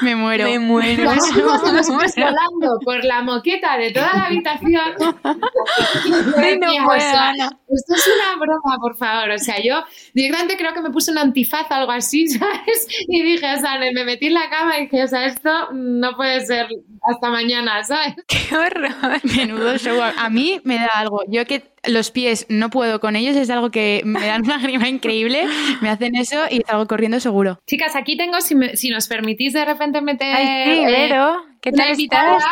Me muero. Me muero. Las uñas de los pies volando por la moqueta de toda la habitación. no o sea, esto es una broma, por favor. O sea, yo directamente creo que me puse un antifaz o algo así, ¿sabes? Y dije, o sea, me metí en la cama y dije, o sea, esto no puede ser hasta mañana, ¿sabes? Qué horror. Menudo show. A mí me da algo. Yo que los pies no puedo con ellos, es algo que me dan una grima increíble, me hacen eso y salgo corriendo seguro. Chicas, aquí tengo, si, si nos permitís de repente meter... Ay, sí, Vero, ¿qué tal estás?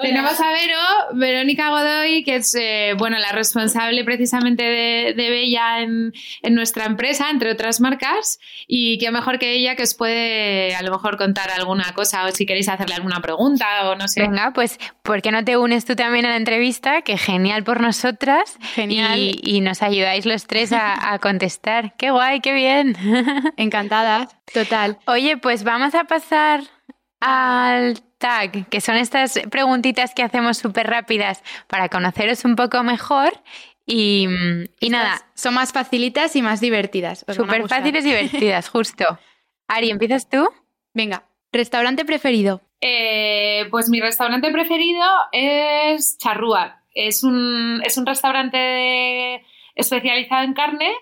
Tenemos a Vero, Verónica Godoy, que es eh, bueno, la responsable precisamente de, Bella en, nuestra empresa, entre otras marcas, y qué mejor que ella que os puede a lo mejor contar alguna cosa o si queréis hacerle alguna pregunta o no sé. Venga, pues ¿por qué no te unes tú también a la entrevista? Que genial por nosotras. Genial. Y, nos ayudáis los tres a, a contestar. ¡Qué guay, qué bien! Encantadas, total. Oye, pues vamos a pasar al tag, que son estas preguntitas que hacemos súper rápidas para conoceros un poco mejor. Y, nada. Son más facilitas y más divertidas. Súper fáciles y divertidas, justo. Ari, ¿empiezas tú? Venga, restaurante preferido. Eh, pues mi restaurante preferido es Charrúa. Es un, es un restaurante especializado en carne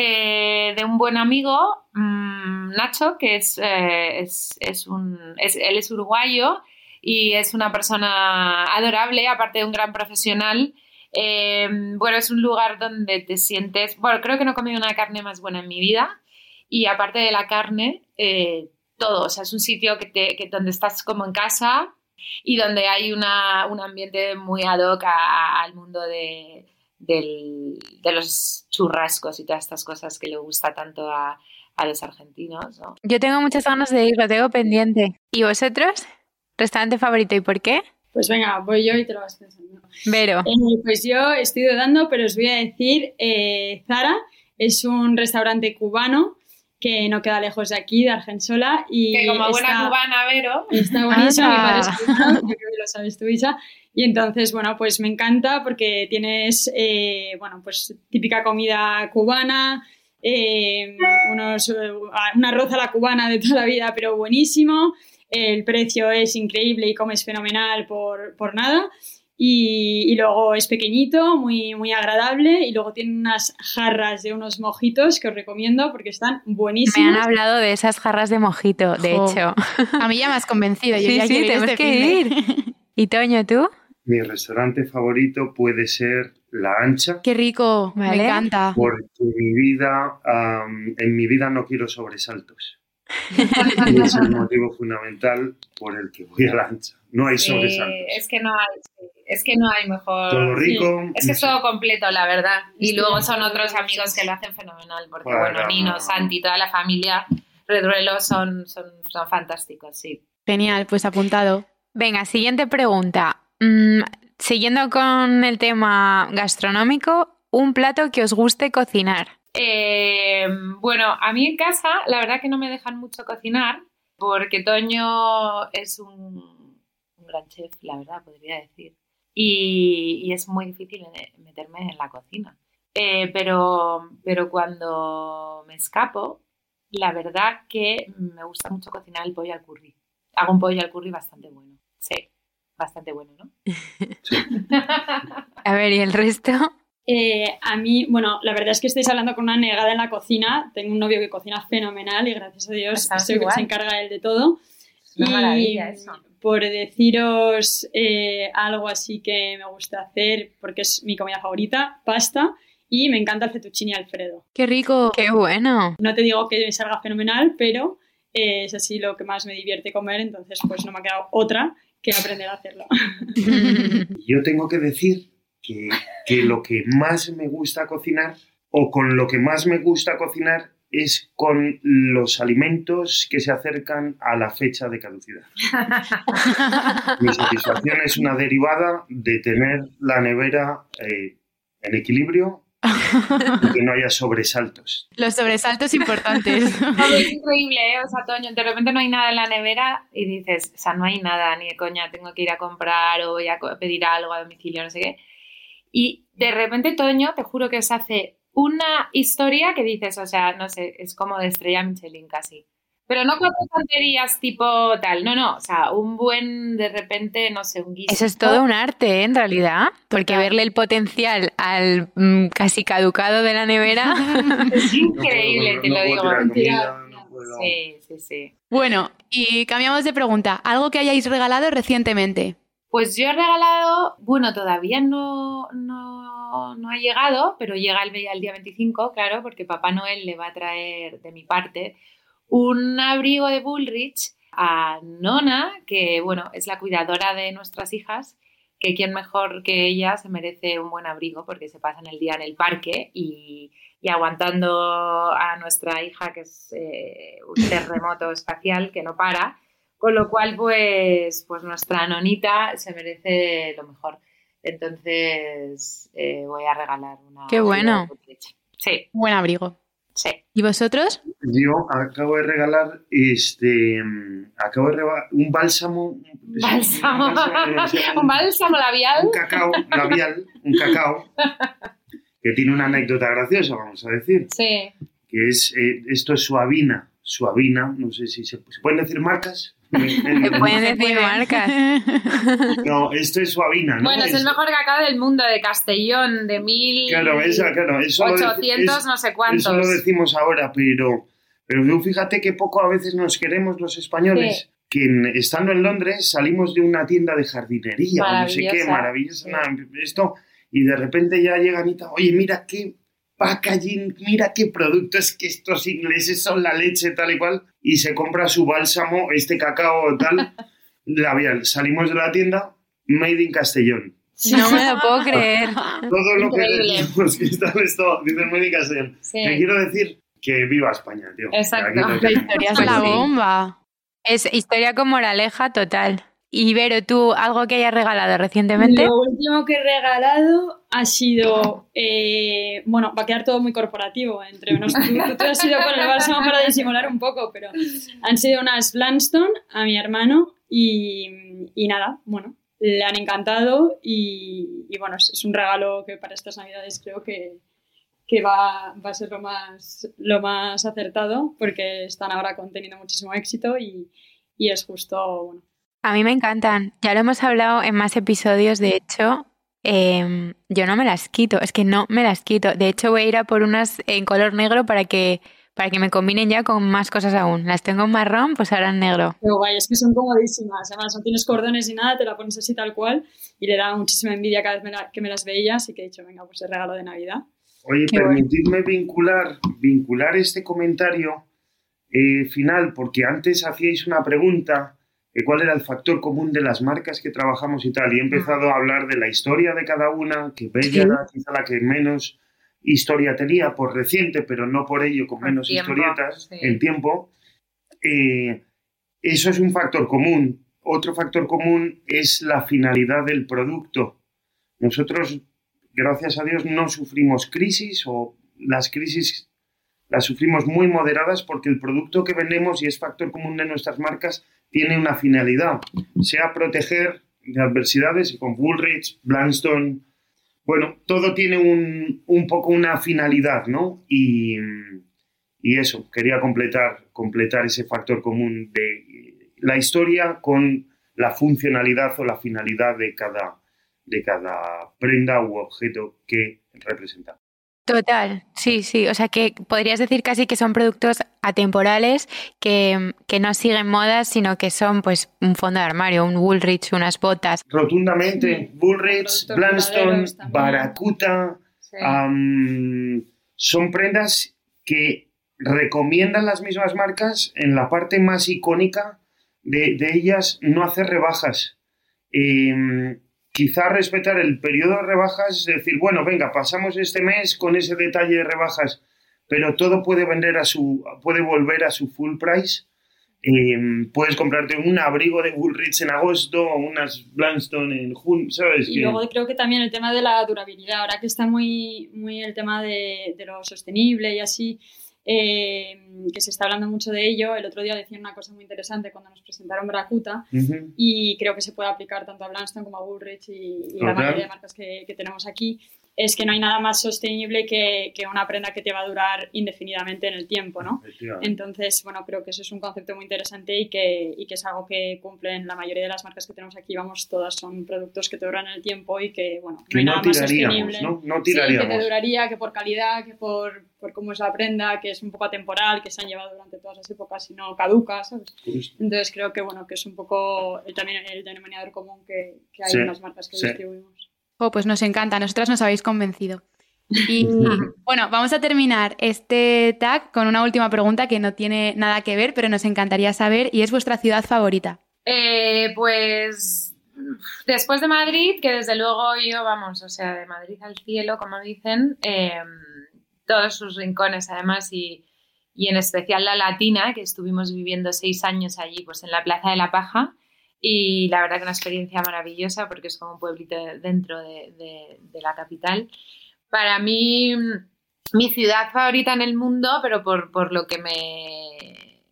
eh, de un buen amigo, mm, Nacho, que es, eh, es, un, él es uruguayo y es una persona adorable, aparte de un gran profesional. Eh, bueno, es un lugar donde te sientes, bueno, creo que no he comido una carne más buena en mi vida y aparte de la carne, todo, o sea, es un sitio que te, donde estás como en casa y donde hay una, un ambiente muy ad hoc al mundo de, del, de los churrascos y todas estas cosas que le gusta tanto a, a los argentinos. ¿no? Yo tengo muchas ganas de ir, lo tengo pendiente. ¿Y vosotros? ¿Restaurante favorito y por qué? Pues venga, voy yo y te lo vas pensando. Vero. Eh, pues yo estoy dudando, pero os voy a decir, eh, Zara es un restaurante cubano que no queda lejos de aquí, de Argensola. Y que como buena cubana, Vero. Está buenísimo, mi padre es cubano, yo creo que lo sabes tú, Isa. Y entonces, bueno, pues me encanta porque tienes, eh, bueno, pues típica comida cubana, eh, unos, eh, un arroz a la cubana de toda la vida, pero buenísimo. El precio es increíble y comes fenomenal por, por nada. Y, luego es pequeñito, muy, muy agradable y luego tiene unas jarras de unos mojitos que os recomiendo porque están buenísimos. Me han hablado de esas jarras de mojito, de hecho. A mí ya me has convencido. Yo sí, ya sí, tenemos este que ir. ¿Y Toño, tú? Mi restaurante favorito puede ser La Ancha. Qué rico, me encanta. Porque mi vida, en mi vida no quiero sobresaltos. y es el motivo fundamental por el que voy a La Ancha. No hay sobresaltos. es que no hay, es que no hay mejor. Todo rico. Es que es todo completo, la verdad. Y luego son otros amigos que lo hacen fenomenal, porque bueno, Nino, Santi, toda la familia Redruelo son, son, son fantásticos, sí. Genial, pues apuntado. Venga, siguiente pregunta. Mm, siguiendo con el tema gastronómico, un plato que os guste cocinar. Eh, bueno, a mí en casa la verdad que no me dejan mucho cocinar porque Toño es un, gran chef, la verdad, podría decir. Y, es muy difícil meterme en la cocina. Eh, pero, pero cuando me escapo, la verdad que me gusta mucho cocinar el pollo al curry. Hago un pollo al curry bastante bueno. Sí bastante bueno, ¿no? a ver, ¿y el resto? Eh, a mí, bueno, la verdad es que estáis hablando con una negada en la cocina. Tengo un novio que cocina fenomenal y gracias a Dios pues se encarga él de todo. una maravilla eso. Por deciros eh, algo así que me gusta hacer, porque es mi comida favorita, pasta. Y me encanta el fettuccine Alfredo. ¡Qué rico! ¡Qué bueno! No te digo que me salga fenomenal, pero es así lo que más me divierte comer, entonces pues no me ha quedado otra que aprender a hacerlo. Yo tengo que decir que, que, lo que más me gusta cocinar o con lo que más me gusta cocinar es con los alimentos que se acercan a la fecha de caducidad. Mi satisfacción es una derivada de tener la nevera eh, en equilibrio y que no haya sobresaltos. Los sobresaltos importantes. es increíble, ¿eh? O sea, Toño, de repente no hay nada en la nevera y dices, o sea, no hay nada, ni de coña, tengo que ir a comprar o voy a pedir algo a domicilio, no sé qué. Y de repente Toño, te juro que se hace una historia que dices, o sea, no sé, es como de estrella Michelin casi. Pero no con tonterías tipo tal, no, no, o sea, un buen, de repente, no sé, un guiso. Eso es todo un arte, ¿eh? en realidad, porque verle el potencial al mm, casi caducado de la nevera... es increíble, te lo digo. sí, sí, sí. Bueno, y cambiamos de pregunta. ¿Algo que hayáis regalado recientemente? Pues yo he regalado, bueno, todavía no, no, no ha llegado, pero llega el, día 25, claro, porque Papá Noel le va a traer de mi parte un abrigo de Bullrich a Nona, que bueno, es la cuidadora de nuestras hijas, que quien mejor que ella se merece un buen abrigo porque se pasan el día en el parque y, aguantando a nuestra hija, que es eh, un terremoto espacial que no para con lo cual, pues, pues nuestra nonita se merece lo mejor. Entonces, eh, voy a regalar una. Qué bueno. Sí. Buen abrigo. Sí. ¿Y vosotros? Yo acabo de regalar este. Acabo de regalar un bálsamo. Bálsamo. Un, bálsamo labial. Un cacao labial. Un cacao. que tiene una anécdota graciosa, vamos a decir. Sí. Que es. Eh, esto es suavina. Suavina, no sé si se, ¿se pueden decir marcas. Pueden decir marcas. No, esto es suavina, ¿no? Bueno, es, el mejor cacao del mundo, de Castellón, de mil... Claro, esa, claro. Eso 800 no sé cuántos. Eso lo decimos ahora, pero, pero fíjate que poco a veces nos queremos los españoles. Que estando en Londres salimos de una tienda de jardinería o no sé qué, maravillosa, esto, y de repente ya llega Anita, oye, mira qué packaging, mira qué producto, es que estos ingleses son la leche tal y cual, y se compra su bálsamo, este cacao tal, labial. Salimos de la tienda, Made in Castellón. No me lo puedo creer. Todo lo que decimos que está esto, dicen Made in Castellón. Te quiero decir que viva España, tío. Exacto. La historia es la bomba. Es historia con moraleja total. Y Vero, ¿tú algo que hayas regalado recientemente? Lo último que he regalado ha sido, eh, bueno, va a quedar todo muy corporativo entre unos. Tú, tú, has sido con el bálsamo para disimular un poco, pero han sido unas Blanstone a mi hermano y, y nada, bueno, le han encantado y, y, bueno, es un regalo que para estas navidades creo que, que va, va, a ser lo más, lo más acertado porque están ahora conteniendo muchísimo éxito y, y es justo, bueno, a mí me encantan. Ya lo hemos hablado en más episodios, de hecho. Em, yo no me las quito, es que no me las quito. De hecho, voy a ir a por unas en color negro para que, para que me combinen ya con más cosas aún. Las tengo en marrón, pues ahora en negro. Qué guay, es que son comodísimas. Además, no tienes cordones y nada, te la pones así tal cual y le da muchísima envidia cada vez que me las veía, así que he dicho, venga, pues el regalo de Navidad. Oye, permitidme vincular, vincular este comentario eh, final, porque antes hacíais una pregunta cuál era el factor común de las marcas que trabajamos y tal. Y he empezado a hablar de la historia de cada una, que Bella era quizá la que menos historia tenía por reciente, pero no por ello con menos historietas en tiempo. Eh, eso es un factor común. Otro factor común es la finalidad del producto. Nosotros, gracias a Dios, no sufrimos crisis o las crisis las sufrimos muy moderadas porque el producto que vendemos y es factor común de nuestras marcas tiene una finalidad, sea proteger de adversidades, y con Bullrich, Blanstone, bueno, todo tiene un, un poco una finalidad, ¿no? Y, y, eso, quería completar, completar ese factor común de la historia con la funcionalidad o la finalidad de cada, de cada prenda u objeto que representa. Total, sí, sí. O sea que podrías decir casi que son productos atemporales que, no siguen modas, sino que son pues un fondo de armario, un Woolrich, unas botas. Rotundamente, Woolrich, Blanstone, Baracuta, son prendas que recomiendan las mismas marcas en la parte más icónica de, ellas no hacer rebajas. Em, quizá respetar el periodo de rebajas, es decir, bueno, venga, pasamos este mes con ese detalle de rebajas, pero todo puede vender a su, puede volver a su full price. Em, puedes comprarte un abrigo de Woolrich en agosto, unas Blanstone en junio, ¿sabes? Y luego creo que también el tema de la durabilidad, ahora que está muy, muy el tema de, de lo sostenible y así, eh, que se está hablando mucho de ello. El otro día decían una cosa muy interesante cuando nos presentaron Bracuta y creo que se puede aplicar tanto a Blanston como a Woolrich y, la mayoría de marcas que, que, tenemos aquí es que no hay nada más sostenible que, que, una prenda que te va a durar indefinidamente en el tiempo, ¿no? Entonces, bueno, creo que eso es un concepto muy interesante y que, y que es algo que cumplen la mayoría de las marcas que tenemos aquí, vamos, todas son productos que te duran en el tiempo y que, bueno, no hay nada más sostenible. ¿no? No tiraríamos. Sí, que te duraría, que por calidad, que por, por cómo es la prenda, que es un poco atemporal, que se han llevado durante todas las épocas y no caduca, ¿sabes? Entonces creo que, bueno, que es un poco el, también el denominador común que, que hay en las marcas que distribuimos. Oh, pues nos encanta, nosotras nos habéis convencido. Y bueno, vamos a terminar este tag con una última pregunta que no tiene nada que ver, pero nos encantaría saber, y es vuestra ciudad favorita. Eh, pues después de Madrid, que desde luego yo, vamos, o sea, de Madrid al cielo, como dicen, em, todos sus rincones además y, y, en especial la Latina, que estuvimos viviendo seis años allí, pues en la Plaza de la Paja, y la verdad que una experiencia maravillosa porque es como un pueblito dentro de, la capital. Para mí, mi ciudad favorita en el mundo, pero por, por lo que me...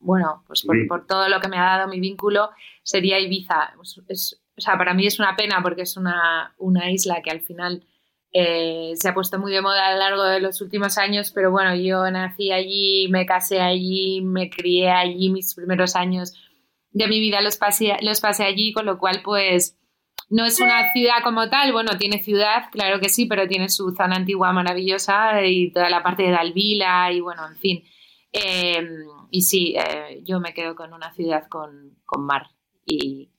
Bueno, pues por, todo lo que me ha dado mi vínculo, sería Ibiza. Es, o sea, para mí es una pena porque es una, una isla que al final eh, se ha puesto muy de moda a lo largo de los últimos años, pero bueno, yo nací allí, me casé allí, me crié allí mis primeros años de mi vida los pasé, los pasé allí, con lo cual pues no es una ciudad como tal, bueno, tiene ciudad, claro que sí, pero tiene su zona antigua maravillosa y toda la parte de Dalvila y bueno, en fin. Em, y sí, eh, yo me quedo con una ciudad con, mar y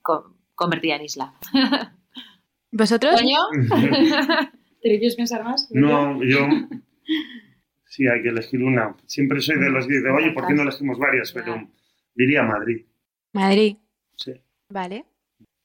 convertida en isla. ¿Vosotros? ¿Te quieres pensar más? No, yo... Sí, hay que elegir una. Siempre soy de los que dicen, oye, ¿por qué no elegimos varias? Pero diría Madrid. Madrid. Sí. Vale.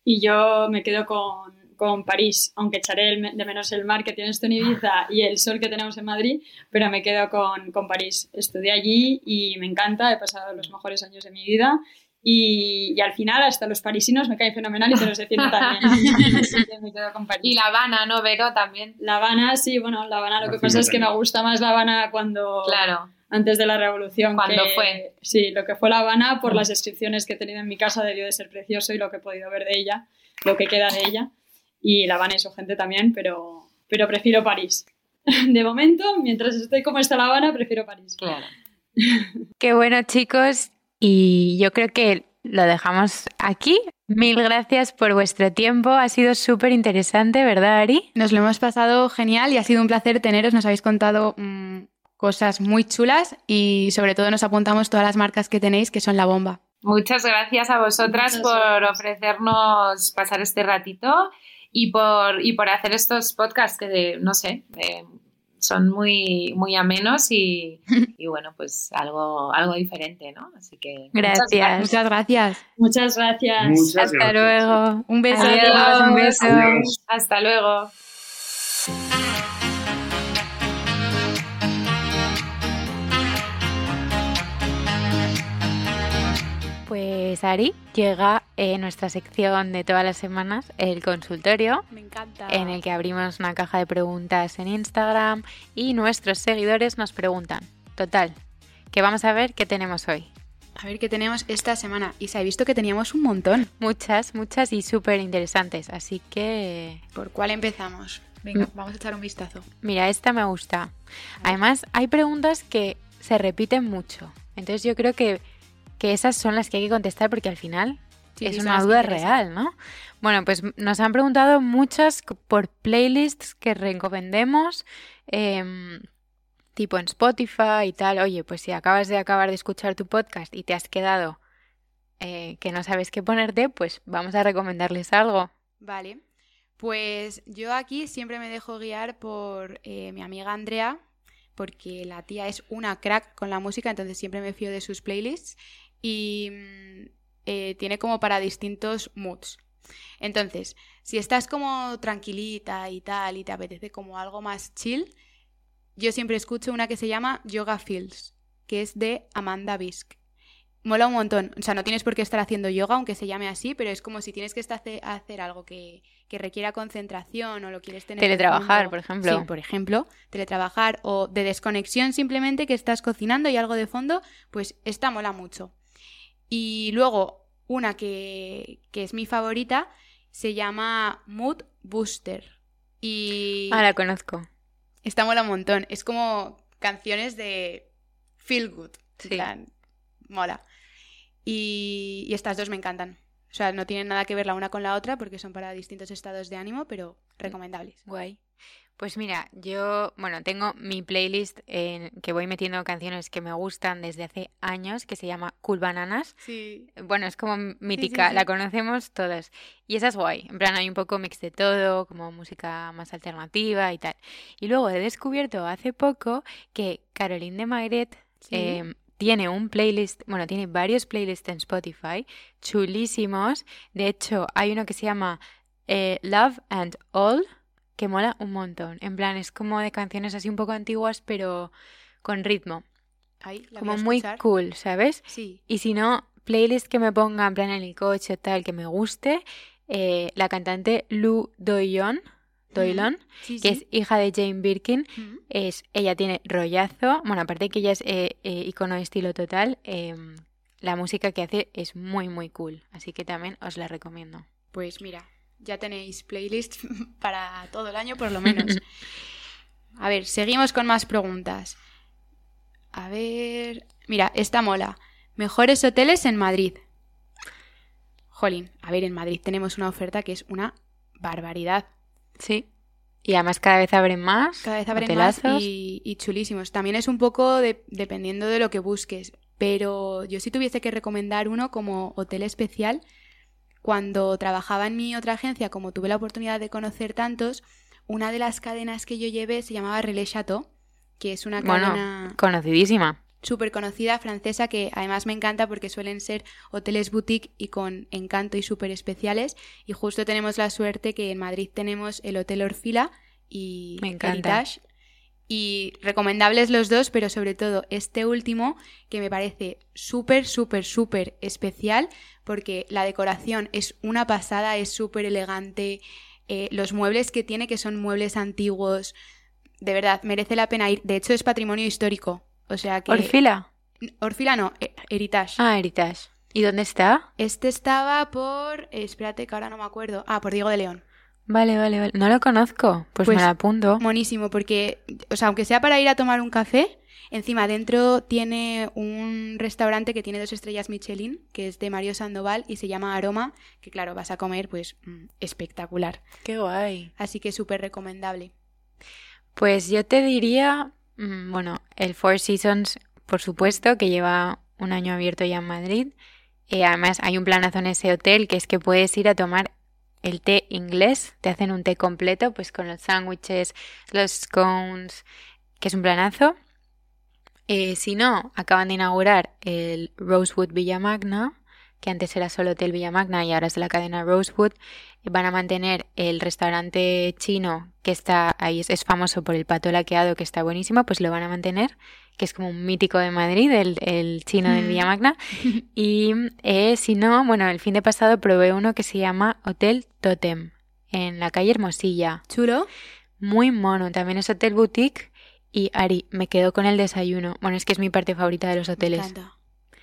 Y yo me quedo con, con París, aunque echaré de menos el mar que tienes en Ibiza y el sol que tenemos en Madrid, pero me quedo con, con, París. Estudié allí y me encanta, he pasado los mejores años de mi vida y, y al final hasta los parisinos me caen fenomenal y te los defiendo también. me quedo con París. Y La Habana, ¿no, Vero? También. La Habana, sí, bueno, La Habana lo que pasa es que me gusta más La Habana cuando... Claro antes de la revolución. ¿Cuándo fue? Sí, lo que fue La Habana, por las descripciones que he tenido en mi casa, debió de ser precioso y lo que he podido ver de ella, lo que queda de ella. Y La Habana es su gente también, pero, pero prefiero París. De momento, mientras estoy como está La Habana, prefiero París. Claro. Qué bueno, chicos. Y yo creo que lo dejamos aquí. Mil gracias por vuestro tiempo. Ha sido súper interesante, ¿verdad, Ari? Nos lo hemos pasado genial y ha sido un placer teneros. Nos habéis contado mm, cosas muy chulas y sobre todo nos apuntamos todas las marcas que tenéis que son la bomba. Muchas gracias a vosotras por ofrecernos pasar este ratito y por, y por hacer estos podcasts que, no sé, eh, son muy, muy amenos y, y, bueno, pues algo, algo diferente, ¿no? Así que gracias. Muchas gracias. Muchas gracias. Hasta luego. Un beso. un beso. Hasta luego. Pues Ari, llega eh, nuestra sección de todas las semanas, el consultorio. Me encanta. En el que abrimos una caja de preguntas en Instagram y nuestros seguidores nos preguntan. Total, que vamos a ver qué tenemos hoy. A ver qué tenemos esta semana. Y se ha visto que teníamos un montón. Muchas, muchas y súper interesantes. Así que... ¿Por cuál empezamos? Venga, mm. vamos a echar un vistazo. Mira, esta me gusta. Además, hay preguntas que se repiten mucho. Entonces yo creo que que esas son las que hay que contestar porque al final es una duda real, ¿no? Bueno, pues nos han preguntado muchas por playlists que recomendemos, em, tipo en Spotify y tal. Oye, pues si acabas de acabar de escuchar tu podcast y te has quedado eh, que no sabes qué ponerte, pues vamos a recomendarles algo. Vale. Pues yo aquí siempre me dejo guiar por eh, mi amiga Andrea, porque la tía es una crack con la música, entonces siempre me fío de sus playlists y mm, eh, tiene como para distintos moods. Entonces, si estás como tranquilita y tal y te apetece como algo más chill, yo siempre escucho una que se llama Yoga Fields, que es de Amanda Bisk. Mola un montón. O sea, no tienes por qué estar haciendo yoga, aunque se llame así, pero es como si tienes que estar hacer algo que, requiera concentración o lo quieres tener. Teletrabajar, por ejemplo. Sí, por ejemplo, teletrabajar o de desconexión simplemente que estás cocinando y algo de fondo, pues esta mola mucho. Y luego, una que, que es mi favorita, se llama Mood Booster. Y. Ah, la conozco. Esta mola un montón. Es como canciones de feel good. Sí. mola. Y, y, estas dos me encantan. O sea, no tienen nada que ver la una con la otra porque son para distintos estados de ánimo, pero recomendables. Guay. Pues mira, yo, bueno, tengo mi playlist en que voy metiendo canciones que me gustan desde hace años, que se llama Cool Bananas. Sí. Bueno, es como mítica, la conocemos todas. Y esa es guay. En plan, hay un poco mix de todo, como música más alternativa y tal. Y luego he descubierto hace poco que Caroline de Magret em, tiene un playlist, bueno, tiene varios playlists en Spotify, chulísimos. De hecho, hay uno que se llama eh, Love and All que mola un montón. En plan, es como de canciones así un poco antiguas, pero con ritmo. como muy cool, ¿sabes? Sí. Y si no, playlist que me ponga en plan en el coche tal, que me guste, eh, la cantante Lu Doyon, Doylon, que es hija de Jane Birkin, es, ella tiene rollazo, bueno, aparte que ella es eh, eh, icono de estilo total, em, la música que hace es muy, muy cool, así que también os la recomiendo. Pues mira, ya tenéis playlist para todo el año por lo menos. A ver, seguimos con más preguntas. A ver, mira, esta mola. Mejores hoteles en Madrid. Jolín, a ver, en Madrid tenemos una oferta que es una barbaridad. Sí. Y además cada vez abren más. Cada vez abren más y, chulísimos. También es un poco dependiendo de lo que busques. Pero yo si tuviese que recomendar uno como hotel especial, cuando trabajaba en mi otra agencia, como tuve la oportunidad de conocer tantos, una de las cadenas que yo llevé se llamaba Relais Chateau, que es una cadena conocidísima. Súper conocida, francesa, que además me encanta porque suelen ser hoteles boutique y con encanto y súper especiales. Y justo tenemos la suerte que en Madrid tenemos el Hotel Orfila y me encanta. Y recomendables los dos, pero sobre todo este último, que me parece súper, súper, súper especial, porque la decoración es una pasada, es súper elegante. Eh, los muebles que tiene, que son muebles antiguos, de verdad, merece la pena ir. De hecho, es patrimonio histórico. O sea que. ¿Orfila? Orfila no, eh, Heritage. Ah, Heritage. ¿Y dónde está? Este estaba por. espérate que ahora no me acuerdo. Ah, por Diego de León. Vale, vale, vale. No lo conozco. Pues, me pues lo apunto. Monísimo, porque, o sea, aunque sea para ir a tomar un café, encima dentro tiene un restaurante que tiene dos estrellas Michelin, que es de Mario Sandoval y se llama Aroma, que claro, vas a comer pues mm, espectacular. Qué guay. Así que súper recomendable. Pues yo te diría, mm, bueno, el Four Seasons, por supuesto, que lleva un año abierto ya en Madrid. Y además hay un planazo en ese hotel que es que puedes ir a tomar el té inglés, te hacen un té completo, pues con los sándwiches, los scones, que es un planazo. Eh, si no, acaban de inaugurar el Rosewood Villa Magna, que antes era solo Hotel Villa Magna y ahora es de la cadena Rosewood. Van a mantener el restaurante chino, que está ahí, es, famoso por el pato laqueado, que está buenísimo, pues lo van a mantener que es como un mítico de Madrid, el, chino del Villa Magna. Y eh, si no, bueno, el fin de pasado probé uno que se llama Hotel Totem, en la calle Hermosilla. ¿Chulo? Muy mono, también es hotel boutique. Y Ari, me quedo con el desayuno. Bueno, es que es mi parte favorita de los hoteles. Me encanta.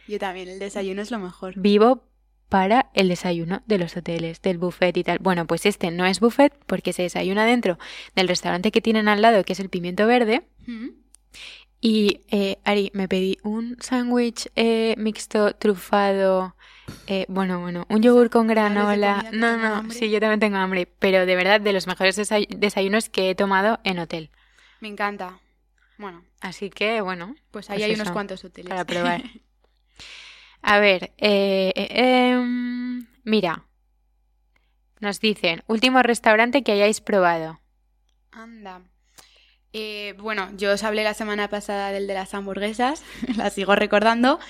Yo también, el desayuno es lo mejor. Vivo para el desayuno de los hoteles, del buffet y tal. Bueno, pues este no es buffet porque se desayuna dentro del restaurante que tienen al lado, que es el Pimiento Verde. Y eh, Ari, me pedí un sándwich eh, mixto trufado. Eh, bueno, bueno, un yogur con granola. No, no, sí, yo también tengo hambre. Pero de verdad, de los mejores desayunos que he tomado en hotel. Me encanta. Bueno. Así que, bueno. Pues ahí pues hay unos cuantos hoteles. Para probar. A ver, eh, em, mira. Nos dicen, último restaurante que hayáis probado. Anda. Eh, bueno, yo os hablé la semana pasada del de las hamburguesas, la sigo recordando,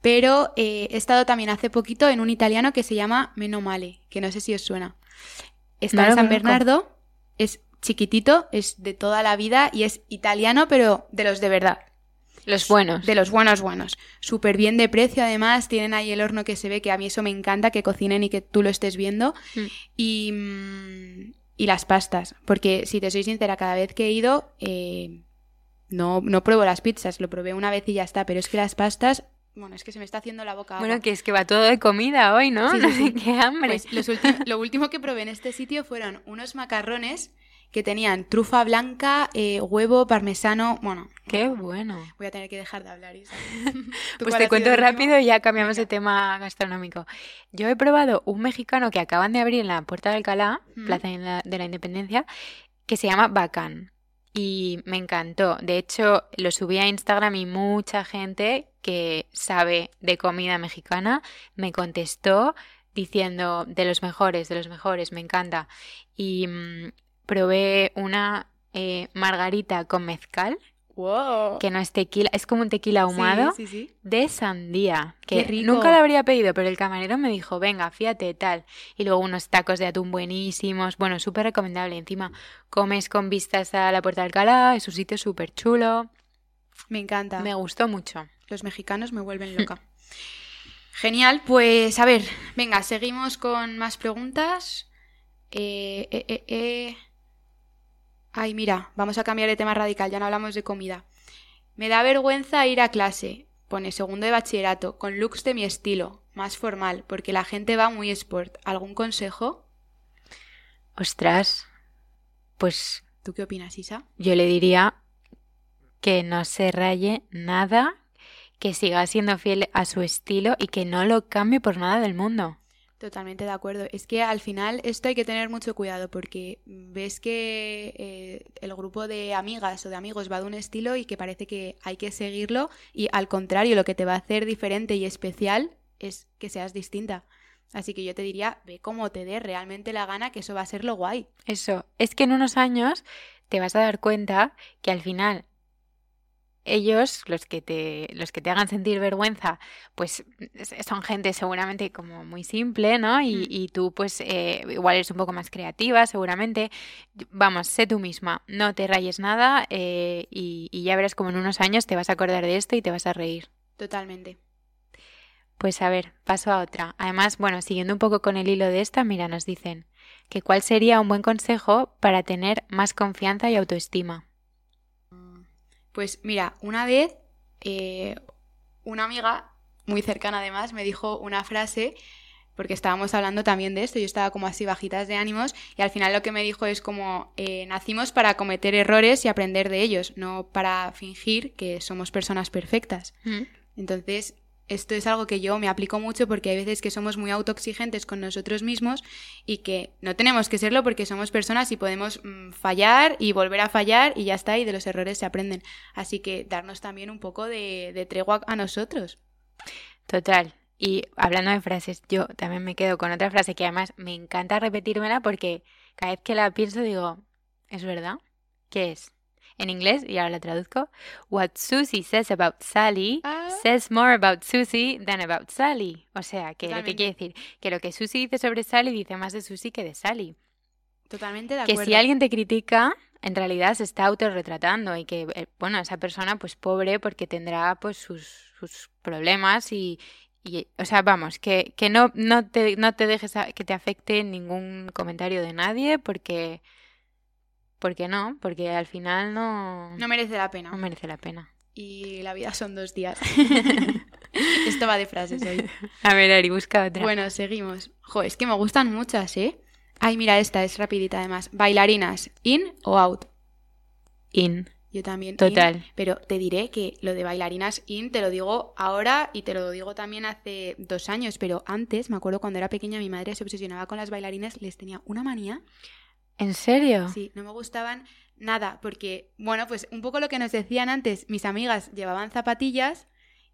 pero eh, he estado también hace poquito en un italiano que se llama Meno Male, que no sé si os suena. Está en San Bernardo, es chiquitito, es de toda la vida y es italiano, pero de los de verdad. Los buenos. De los buenos, buenos. Súper bien de precio, además. Tienen ahí el horno que se ve, que a mí eso me encanta, que cocinen y que tú lo estés viendo. Mm. Y, mm, y las pastas. Porque, si te soy sincera, cada vez que he ido, eh, no, no pruebo las pizzas. Lo probé una vez y ya está. Pero es que las pastas bueno, es que se me está haciendo la boca. Bueno, que es que va todo de comida hoy, ¿no? no sé qué hambre. Pues lo último que probé en este sitio fueron unos macarrones que tenían trufa blanca, eh, huevo, parmesano, bueno. Qué bueno. Voy a tener que dejar de hablar, Isa. pues te cuento rápido y ya cambiamos de tema gastronómico. Yo he probado un mexicano que acaban de abrir en la Puerta de Alcalá, Plaza de la Independencia, que se llama Bacán. Y me encantó. De hecho, lo subí a Instagram y mucha gente que sabe de comida mexicana me contestó diciendo de los mejores, de los mejores, me encanta. Y mm, probé una eh, margarita con mezcal. Que no es tequila, es como un tequila ahumado de sandía. Que nunca lo habría pedido, pero el camarero me dijo, venga, fíjate, tal. Y luego unos tacos de atún buenísimos. Bueno, súper recomendable. Encima, comes con vistas a la Puerta de Alcalá, es un sitio súper chulo. Me encanta. Me gustó mucho. Los mexicanos me vuelven loca. Genial, pues a ver, venga, seguimos con más preguntas. eh, eh, eh. Ay, mira, vamos a cambiar de tema radical, ya no hablamos de comida. Me da vergüenza ir a clase, pone segundo de bachillerato, con looks de mi estilo, más formal, porque la gente va muy sport. ¿Algún consejo? Ostras, pues... ¿Tú qué opinas, Isa? Yo le diría que no se raye nada, que siga siendo fiel a su estilo y que no lo cambie por nada del mundo. Totalmente de acuerdo. Es que al final esto hay que tener mucho cuidado porque ves que eh, el grupo de amigas o de amigos va de un estilo y que parece que hay que seguirlo y al contrario lo que te va a hacer diferente y especial es que seas distinta. Así que yo te diría, ve cómo te dé realmente la gana, que eso va a ser lo guay. Eso, es que en unos años te vas a dar cuenta que al final ellos, los que te, los que te hagan sentir vergüenza, pues son gente seguramente como muy simple, ¿no? Y, mm. y tú, pues, eh, igual eres un poco más creativa, seguramente. Vamos, sé tú misma, no te rayes nada eh, y, y ya verás como en unos años te vas a acordar de esto y te vas a reír. Totalmente. Pues a ver, paso a otra. Además, bueno, siguiendo un poco con el hilo de esta, mira, nos dicen que cuál sería un buen consejo para tener más confianza y autoestima. Pues mira, una vez eh, una amiga, muy cercana además, me dijo una frase, porque estábamos hablando también de esto, yo estaba como así bajitas de ánimos, y al final lo que me dijo es como, eh, nacimos para cometer errores y aprender de ellos, no para fingir que somos personas perfectas. Mm. Entonces, esto es algo que yo me aplico mucho porque hay veces que somos muy autoexigentes con nosotros mismos y que no tenemos que serlo porque somos personas y podemos mm, fallar y volver a fallar y ya está, y de los errores se aprenden. Así que darnos también un poco de, de tregua a nosotros. Total. Y hablando de frases, yo también me quedo con otra frase que además me encanta repetírmela porque cada vez que la pienso digo, ¿es verdad? ¿Qué es? En inglés, y ahora la traduzco. What Susie says about Sally ah. says more about Susie than about Sally. O sea, que lo que quiere decir, que lo que Susie dice sobre Sally dice más de Susie que de Sally. Totalmente de acuerdo. Que si alguien te critica, en realidad se está autorretratando y que, eh, bueno, esa persona, pues pobre, porque tendrá pues sus, sus problemas y, y, o sea, vamos, que, que no, no, te, no te dejes que te afecte ningún comentario de nadie porque ¿Por qué no? Porque al final no... No merece la pena. No merece la pena. Y la vida son dos días. Esto va de frases hoy. A ver, Ari, busca otra. Bueno, seguimos. Jo, es que me gustan muchas, ¿eh? Ay, mira, esta es rapidita además. Bailarinas, ¿in o out? In. Yo también. Total. pero te diré que lo de bailarinas in te lo digo ahora y te lo digo también hace dos años, pero antes, me acuerdo cuando era pequeña, mi madre se obsesionaba con las bailarinas, les tenía una manía. ¿En serio? Sí, no me gustaban nada, porque, bueno, pues un poco lo que nos decían antes, mis amigas llevaban zapatillas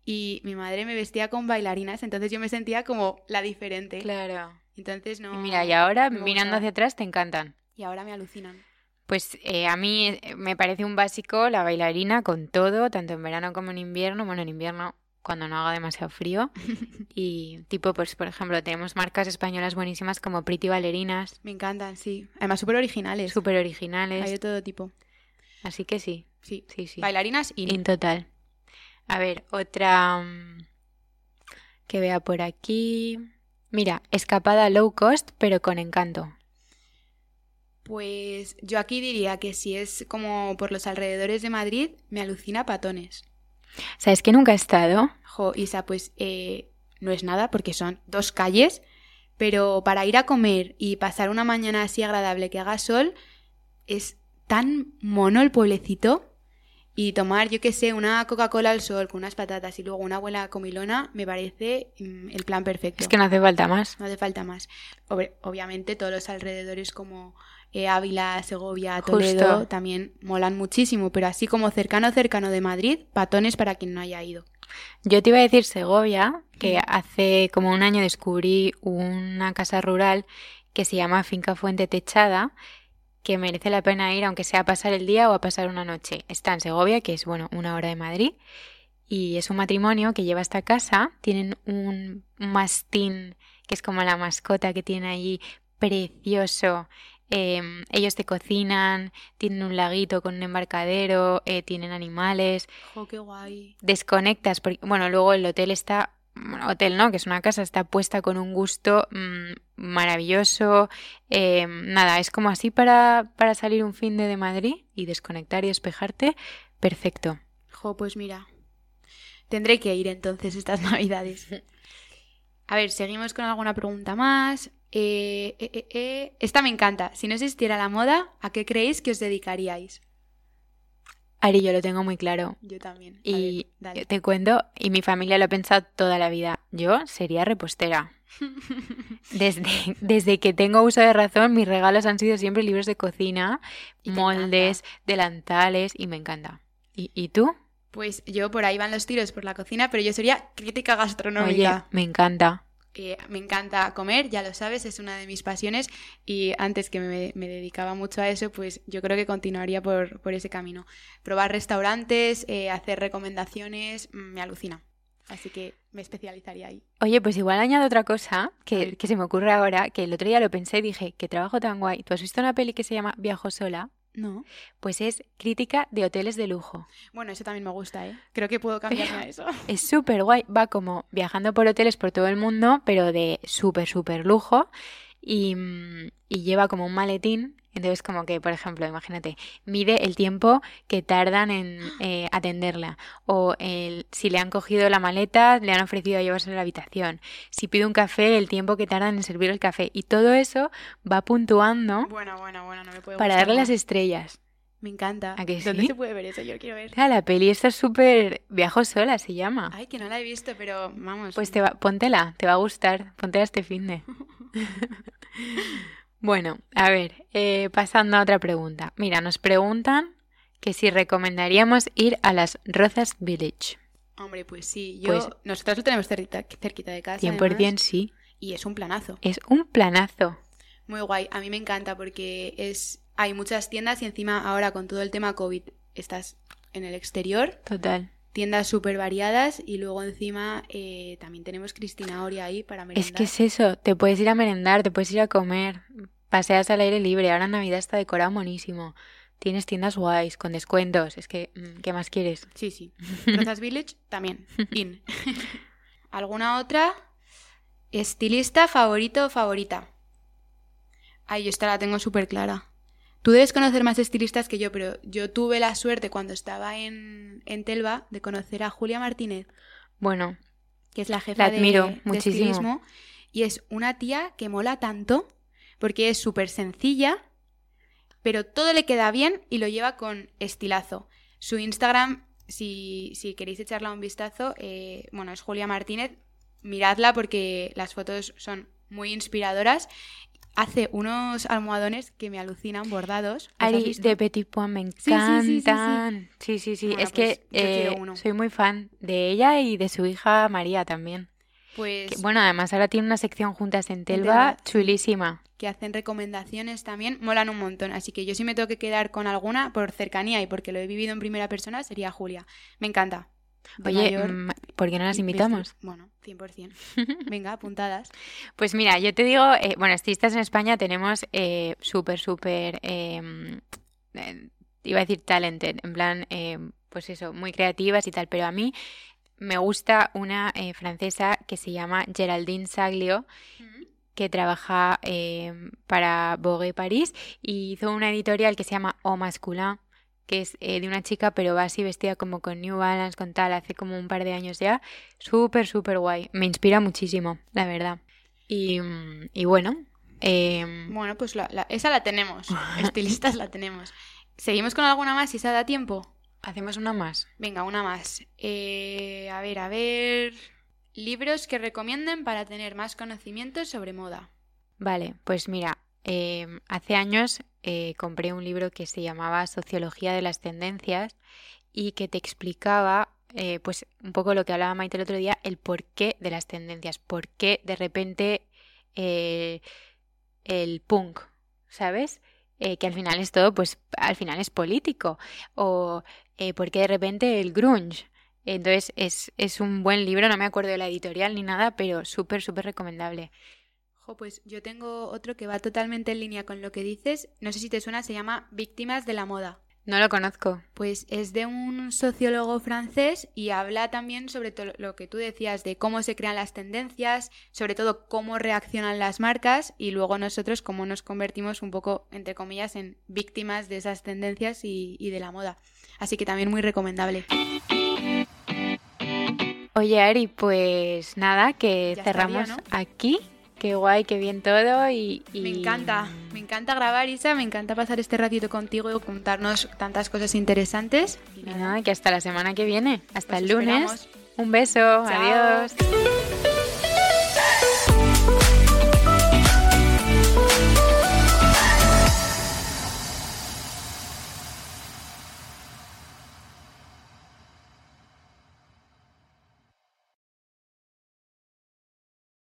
y mi madre me vestía con bailarinas, entonces yo me sentía como la diferente. Claro. Entonces no. Y mira, y ahora mirando hacia atrás te encantan. Y ahora me alucinan. Pues eh, a mí eh, me parece un básico la bailarina con todo, tanto en verano como en invierno. Bueno, en invierno cuando no haga demasiado frío. y tipo, pues por ejemplo, tenemos marcas españolas buenísimas como Pretty Ballerinas. Me encantan, sí. Además, súper originales. Súper originales. Hay de todo tipo. Así que sí. Sí, sí, sí. Bailarinas y... En total. A ver, otra mm, que vea por aquí. Mira, escapada low cost, pero con encanto. Pues yo aquí diría que si es como por los alrededores de Madrid, me alucina Patones. ¿Sabes que nunca he estado? Jo, Isa, pues eh, no es nada porque son dos calles, pero para ir a comer y pasar una mañana así agradable que haga sol, es tan mono el pueblecito. Y tomar, yo qué sé, una Coca-Cola al sol con unas patatas y luego una buena comilona me parece mm, el plan perfecto. Es que no hace falta más. No hace falta más. obviamente todos los alrededores como eh, Ávila, Segovia, Toledo también molan muchísimo, pero así como cercano cercano de Madrid, patones para quien no haya ido. Yo te iba a decir Segovia, que hace como un año descubrí una casa rural que se llama Finca Fuente Techada, que merece la pena ir, aunque sea a pasar el día o a pasar una noche. Está en Segovia, que es, bueno, una hora de Madrid, y es un matrimonio que lleva esta casa. Tienen un mastín, que es como la mascota que tiene allí, precioso. Em, ellos te cocinan, tienen un laguito con un embarcadero, eh, tienen animales. ¡Oh, qué guay! Desconectas, porque, bueno, luego el hotel está bueno, hotel no, que es una casa, está puesta con un gusto mm, maravilloso. Em, nada, es como así para, para salir un fin de, de Madrid y desconectar y despejarte. Perfecto. Jo, pues mira, tendré que ir entonces estas navidades. A ver, seguimos con alguna pregunta más. Eh, eh, eh, esta me encanta. Si no existiera la moda, ¿a qué creéis que os dedicaríais? Ari, yo lo tengo muy claro. Yo también. y te cuento, y mi familia lo ha pensado toda la vida. Yo sería repostera. Desde, desde que tengo uso de razón, mis regalos han sido siempre libros de cocina, moldes, delantales, y me encanta. ¿Y, ¿Y, tú? Pues yo por ahí van los tiros por la cocina, pero yo sería crítica gastronómica. Oye, me encanta me encanta comer, ya lo sabes, es una de mis pasiones y antes que me, dedicaba mucho a eso, pues yo creo que continuaría por, ese camino. Probar restaurantes, eh, hacer recomendaciones, mm, me alucina. Así que me especializaría ahí. Oye, pues igual añado otra cosa que, que se me ocurre ahora, que el otro día lo pensé y dije, qué trabajo tan guay. ¿Tú has visto una peli que se llama Viajo sola? No. Pues es crítica de hoteles de lujo. Bueno, eso también me gusta, ¿eh? Creo que puedo cambiarme a eso. Es súper guay. Va como viajando por hoteles por todo el mundo, pero de súper, súper lujo. Y, mm, y lleva como un maletín entonces, como que, por ejemplo, imagínate, mide el tiempo que tardan en eh, atenderla. O el, si le han cogido la maleta, le han ofrecido llevarse a la habitación. Si pide un café, el tiempo que tardan en servir el café. Y todo eso va puntuando bueno, bueno, bueno, no me puedo para darle las estrellas. Me encanta. ¿A que ¿Dónde se puede ver eso? Yo quiero ver. la peli está súper... Viajo sola, se llama. Ay, que no la he visto, pero vamos. Pues te va... póntela, te va a gustar. Póntela este fin de... Bueno, a ver, eh, pasando a otra pregunta. Mira, nos preguntan que si recomendaríamos ir a las Rozas Village. Hombre, pues sí, yo, pues nosotros lo tenemos cerquita, de casa. 100% sí. Y es un planazo. Es un planazo. Muy guay, a mí me encanta porque es hay muchas tiendas y encima ahora con todo el tema COVID estás en el exterior. Total. Tiendas súper variadas y luego encima eh, también tenemos Cristina Oria ahí para merendar. Es que es eso, te puedes ir a merendar, te puedes ir a comer paseas al aire libre, ahora Navidad está decorado monísimo. Tienes tiendas guays, con descuentos. Es que, mm, ¿qué más quieres? Sí, sí. Rozas Village también. In. ¿Alguna otra? ¿Estilista favorito o favorita? Ay, yo esta la tengo súper clara. Tú debes conocer más estilistas que yo, pero yo tuve la suerte cuando estaba en, en Telva de conocer a Julia Martínez. Bueno, que es la jefa de, estilismo. Y es una tía que mola tanto porque es súper sencilla, pero todo le queda bien y lo lleva con estilazo. Su Instagram, si, si queréis echarla un vistazo, eh, bueno, es Julia Martínez, miradla porque las fotos son muy inspiradoras. Hace unos almohadones que me alucinan bordados. Ari de Petit Point me encantan. Sí, sí, sí. es que pues eh, soy muy fan de ella y de su hija María también. Pues. bueno, además ahora tiene una sección juntas en Telva, chulísima. Que hacen recomendaciones también, molan un montón. Así que yo sí me tengo que quedar con alguna por cercanía y porque lo he vivido en primera persona, sería Julia. Me encanta. Oye, mm, ¿por qué no las invitamos? Bueno, 100%. Venga, apuntadas. Pues mira, yo te digo, eh, bueno, estilistas en España tenemos eh, súper, súper, em, eh, iba a decir talented, en plan, em, pues eso, muy creativas y tal, pero a mí me gusta una eh, francesa que se llama Geraldine Saglio, que trabaja em, para Vogue París y hizo una editorial que se llama O Masculin que es eh, de una chica, pero va así vestida como con New Balance, con tal, hace como un par de años ya. Súper, súper guay. Me inspira muchísimo, la verdad. Y, mm, bueno. Em, bueno, pues esa la tenemos. Estilistas la tenemos. ¿Seguimos con alguna más si se da tiempo? Hacemos una más. Venga, una más. Eh, a ver, a ver. Libros que recomienden para tener más conocimientos sobre moda. Vale, pues mira, Em, hace años eh, compré un libro que se llamaba Sociología de las Tendencias y que te explicaba, eh, pues un poco lo que hablaba Maite el otro día, el porqué de las tendencias, por qué de repente eh, el punk, ¿sabes? que al final es todo, pues al final es político, o por qué de repente el grunge. Entonces es, es un buen libro, no me acuerdo de la editorial ni nada, pero súper, súper recomendable pues yo tengo otro que va totalmente en línea con lo que dices. No sé si te suena, se llama Víctimas de la Moda. No lo conozco. Pues es de un sociólogo francés y habla también sobre todo lo que tú decías de cómo se crean las tendencias, sobre todo cómo reaccionan las marcas y luego nosotros cómo nos convertimos un poco, entre comillas, en víctimas de esas tendencias y, de la moda. Así que también muy recomendable. Oye, Ari, pues nada, que cerramos aquí qué guay, qué bien todo y, Me encanta, me encanta grabar, Isa, me encanta pasar este ratito contigo y contarnos tantas cosas interesantes. Y nada, que hasta la semana que viene, hasta el lunes. Un beso, adiós.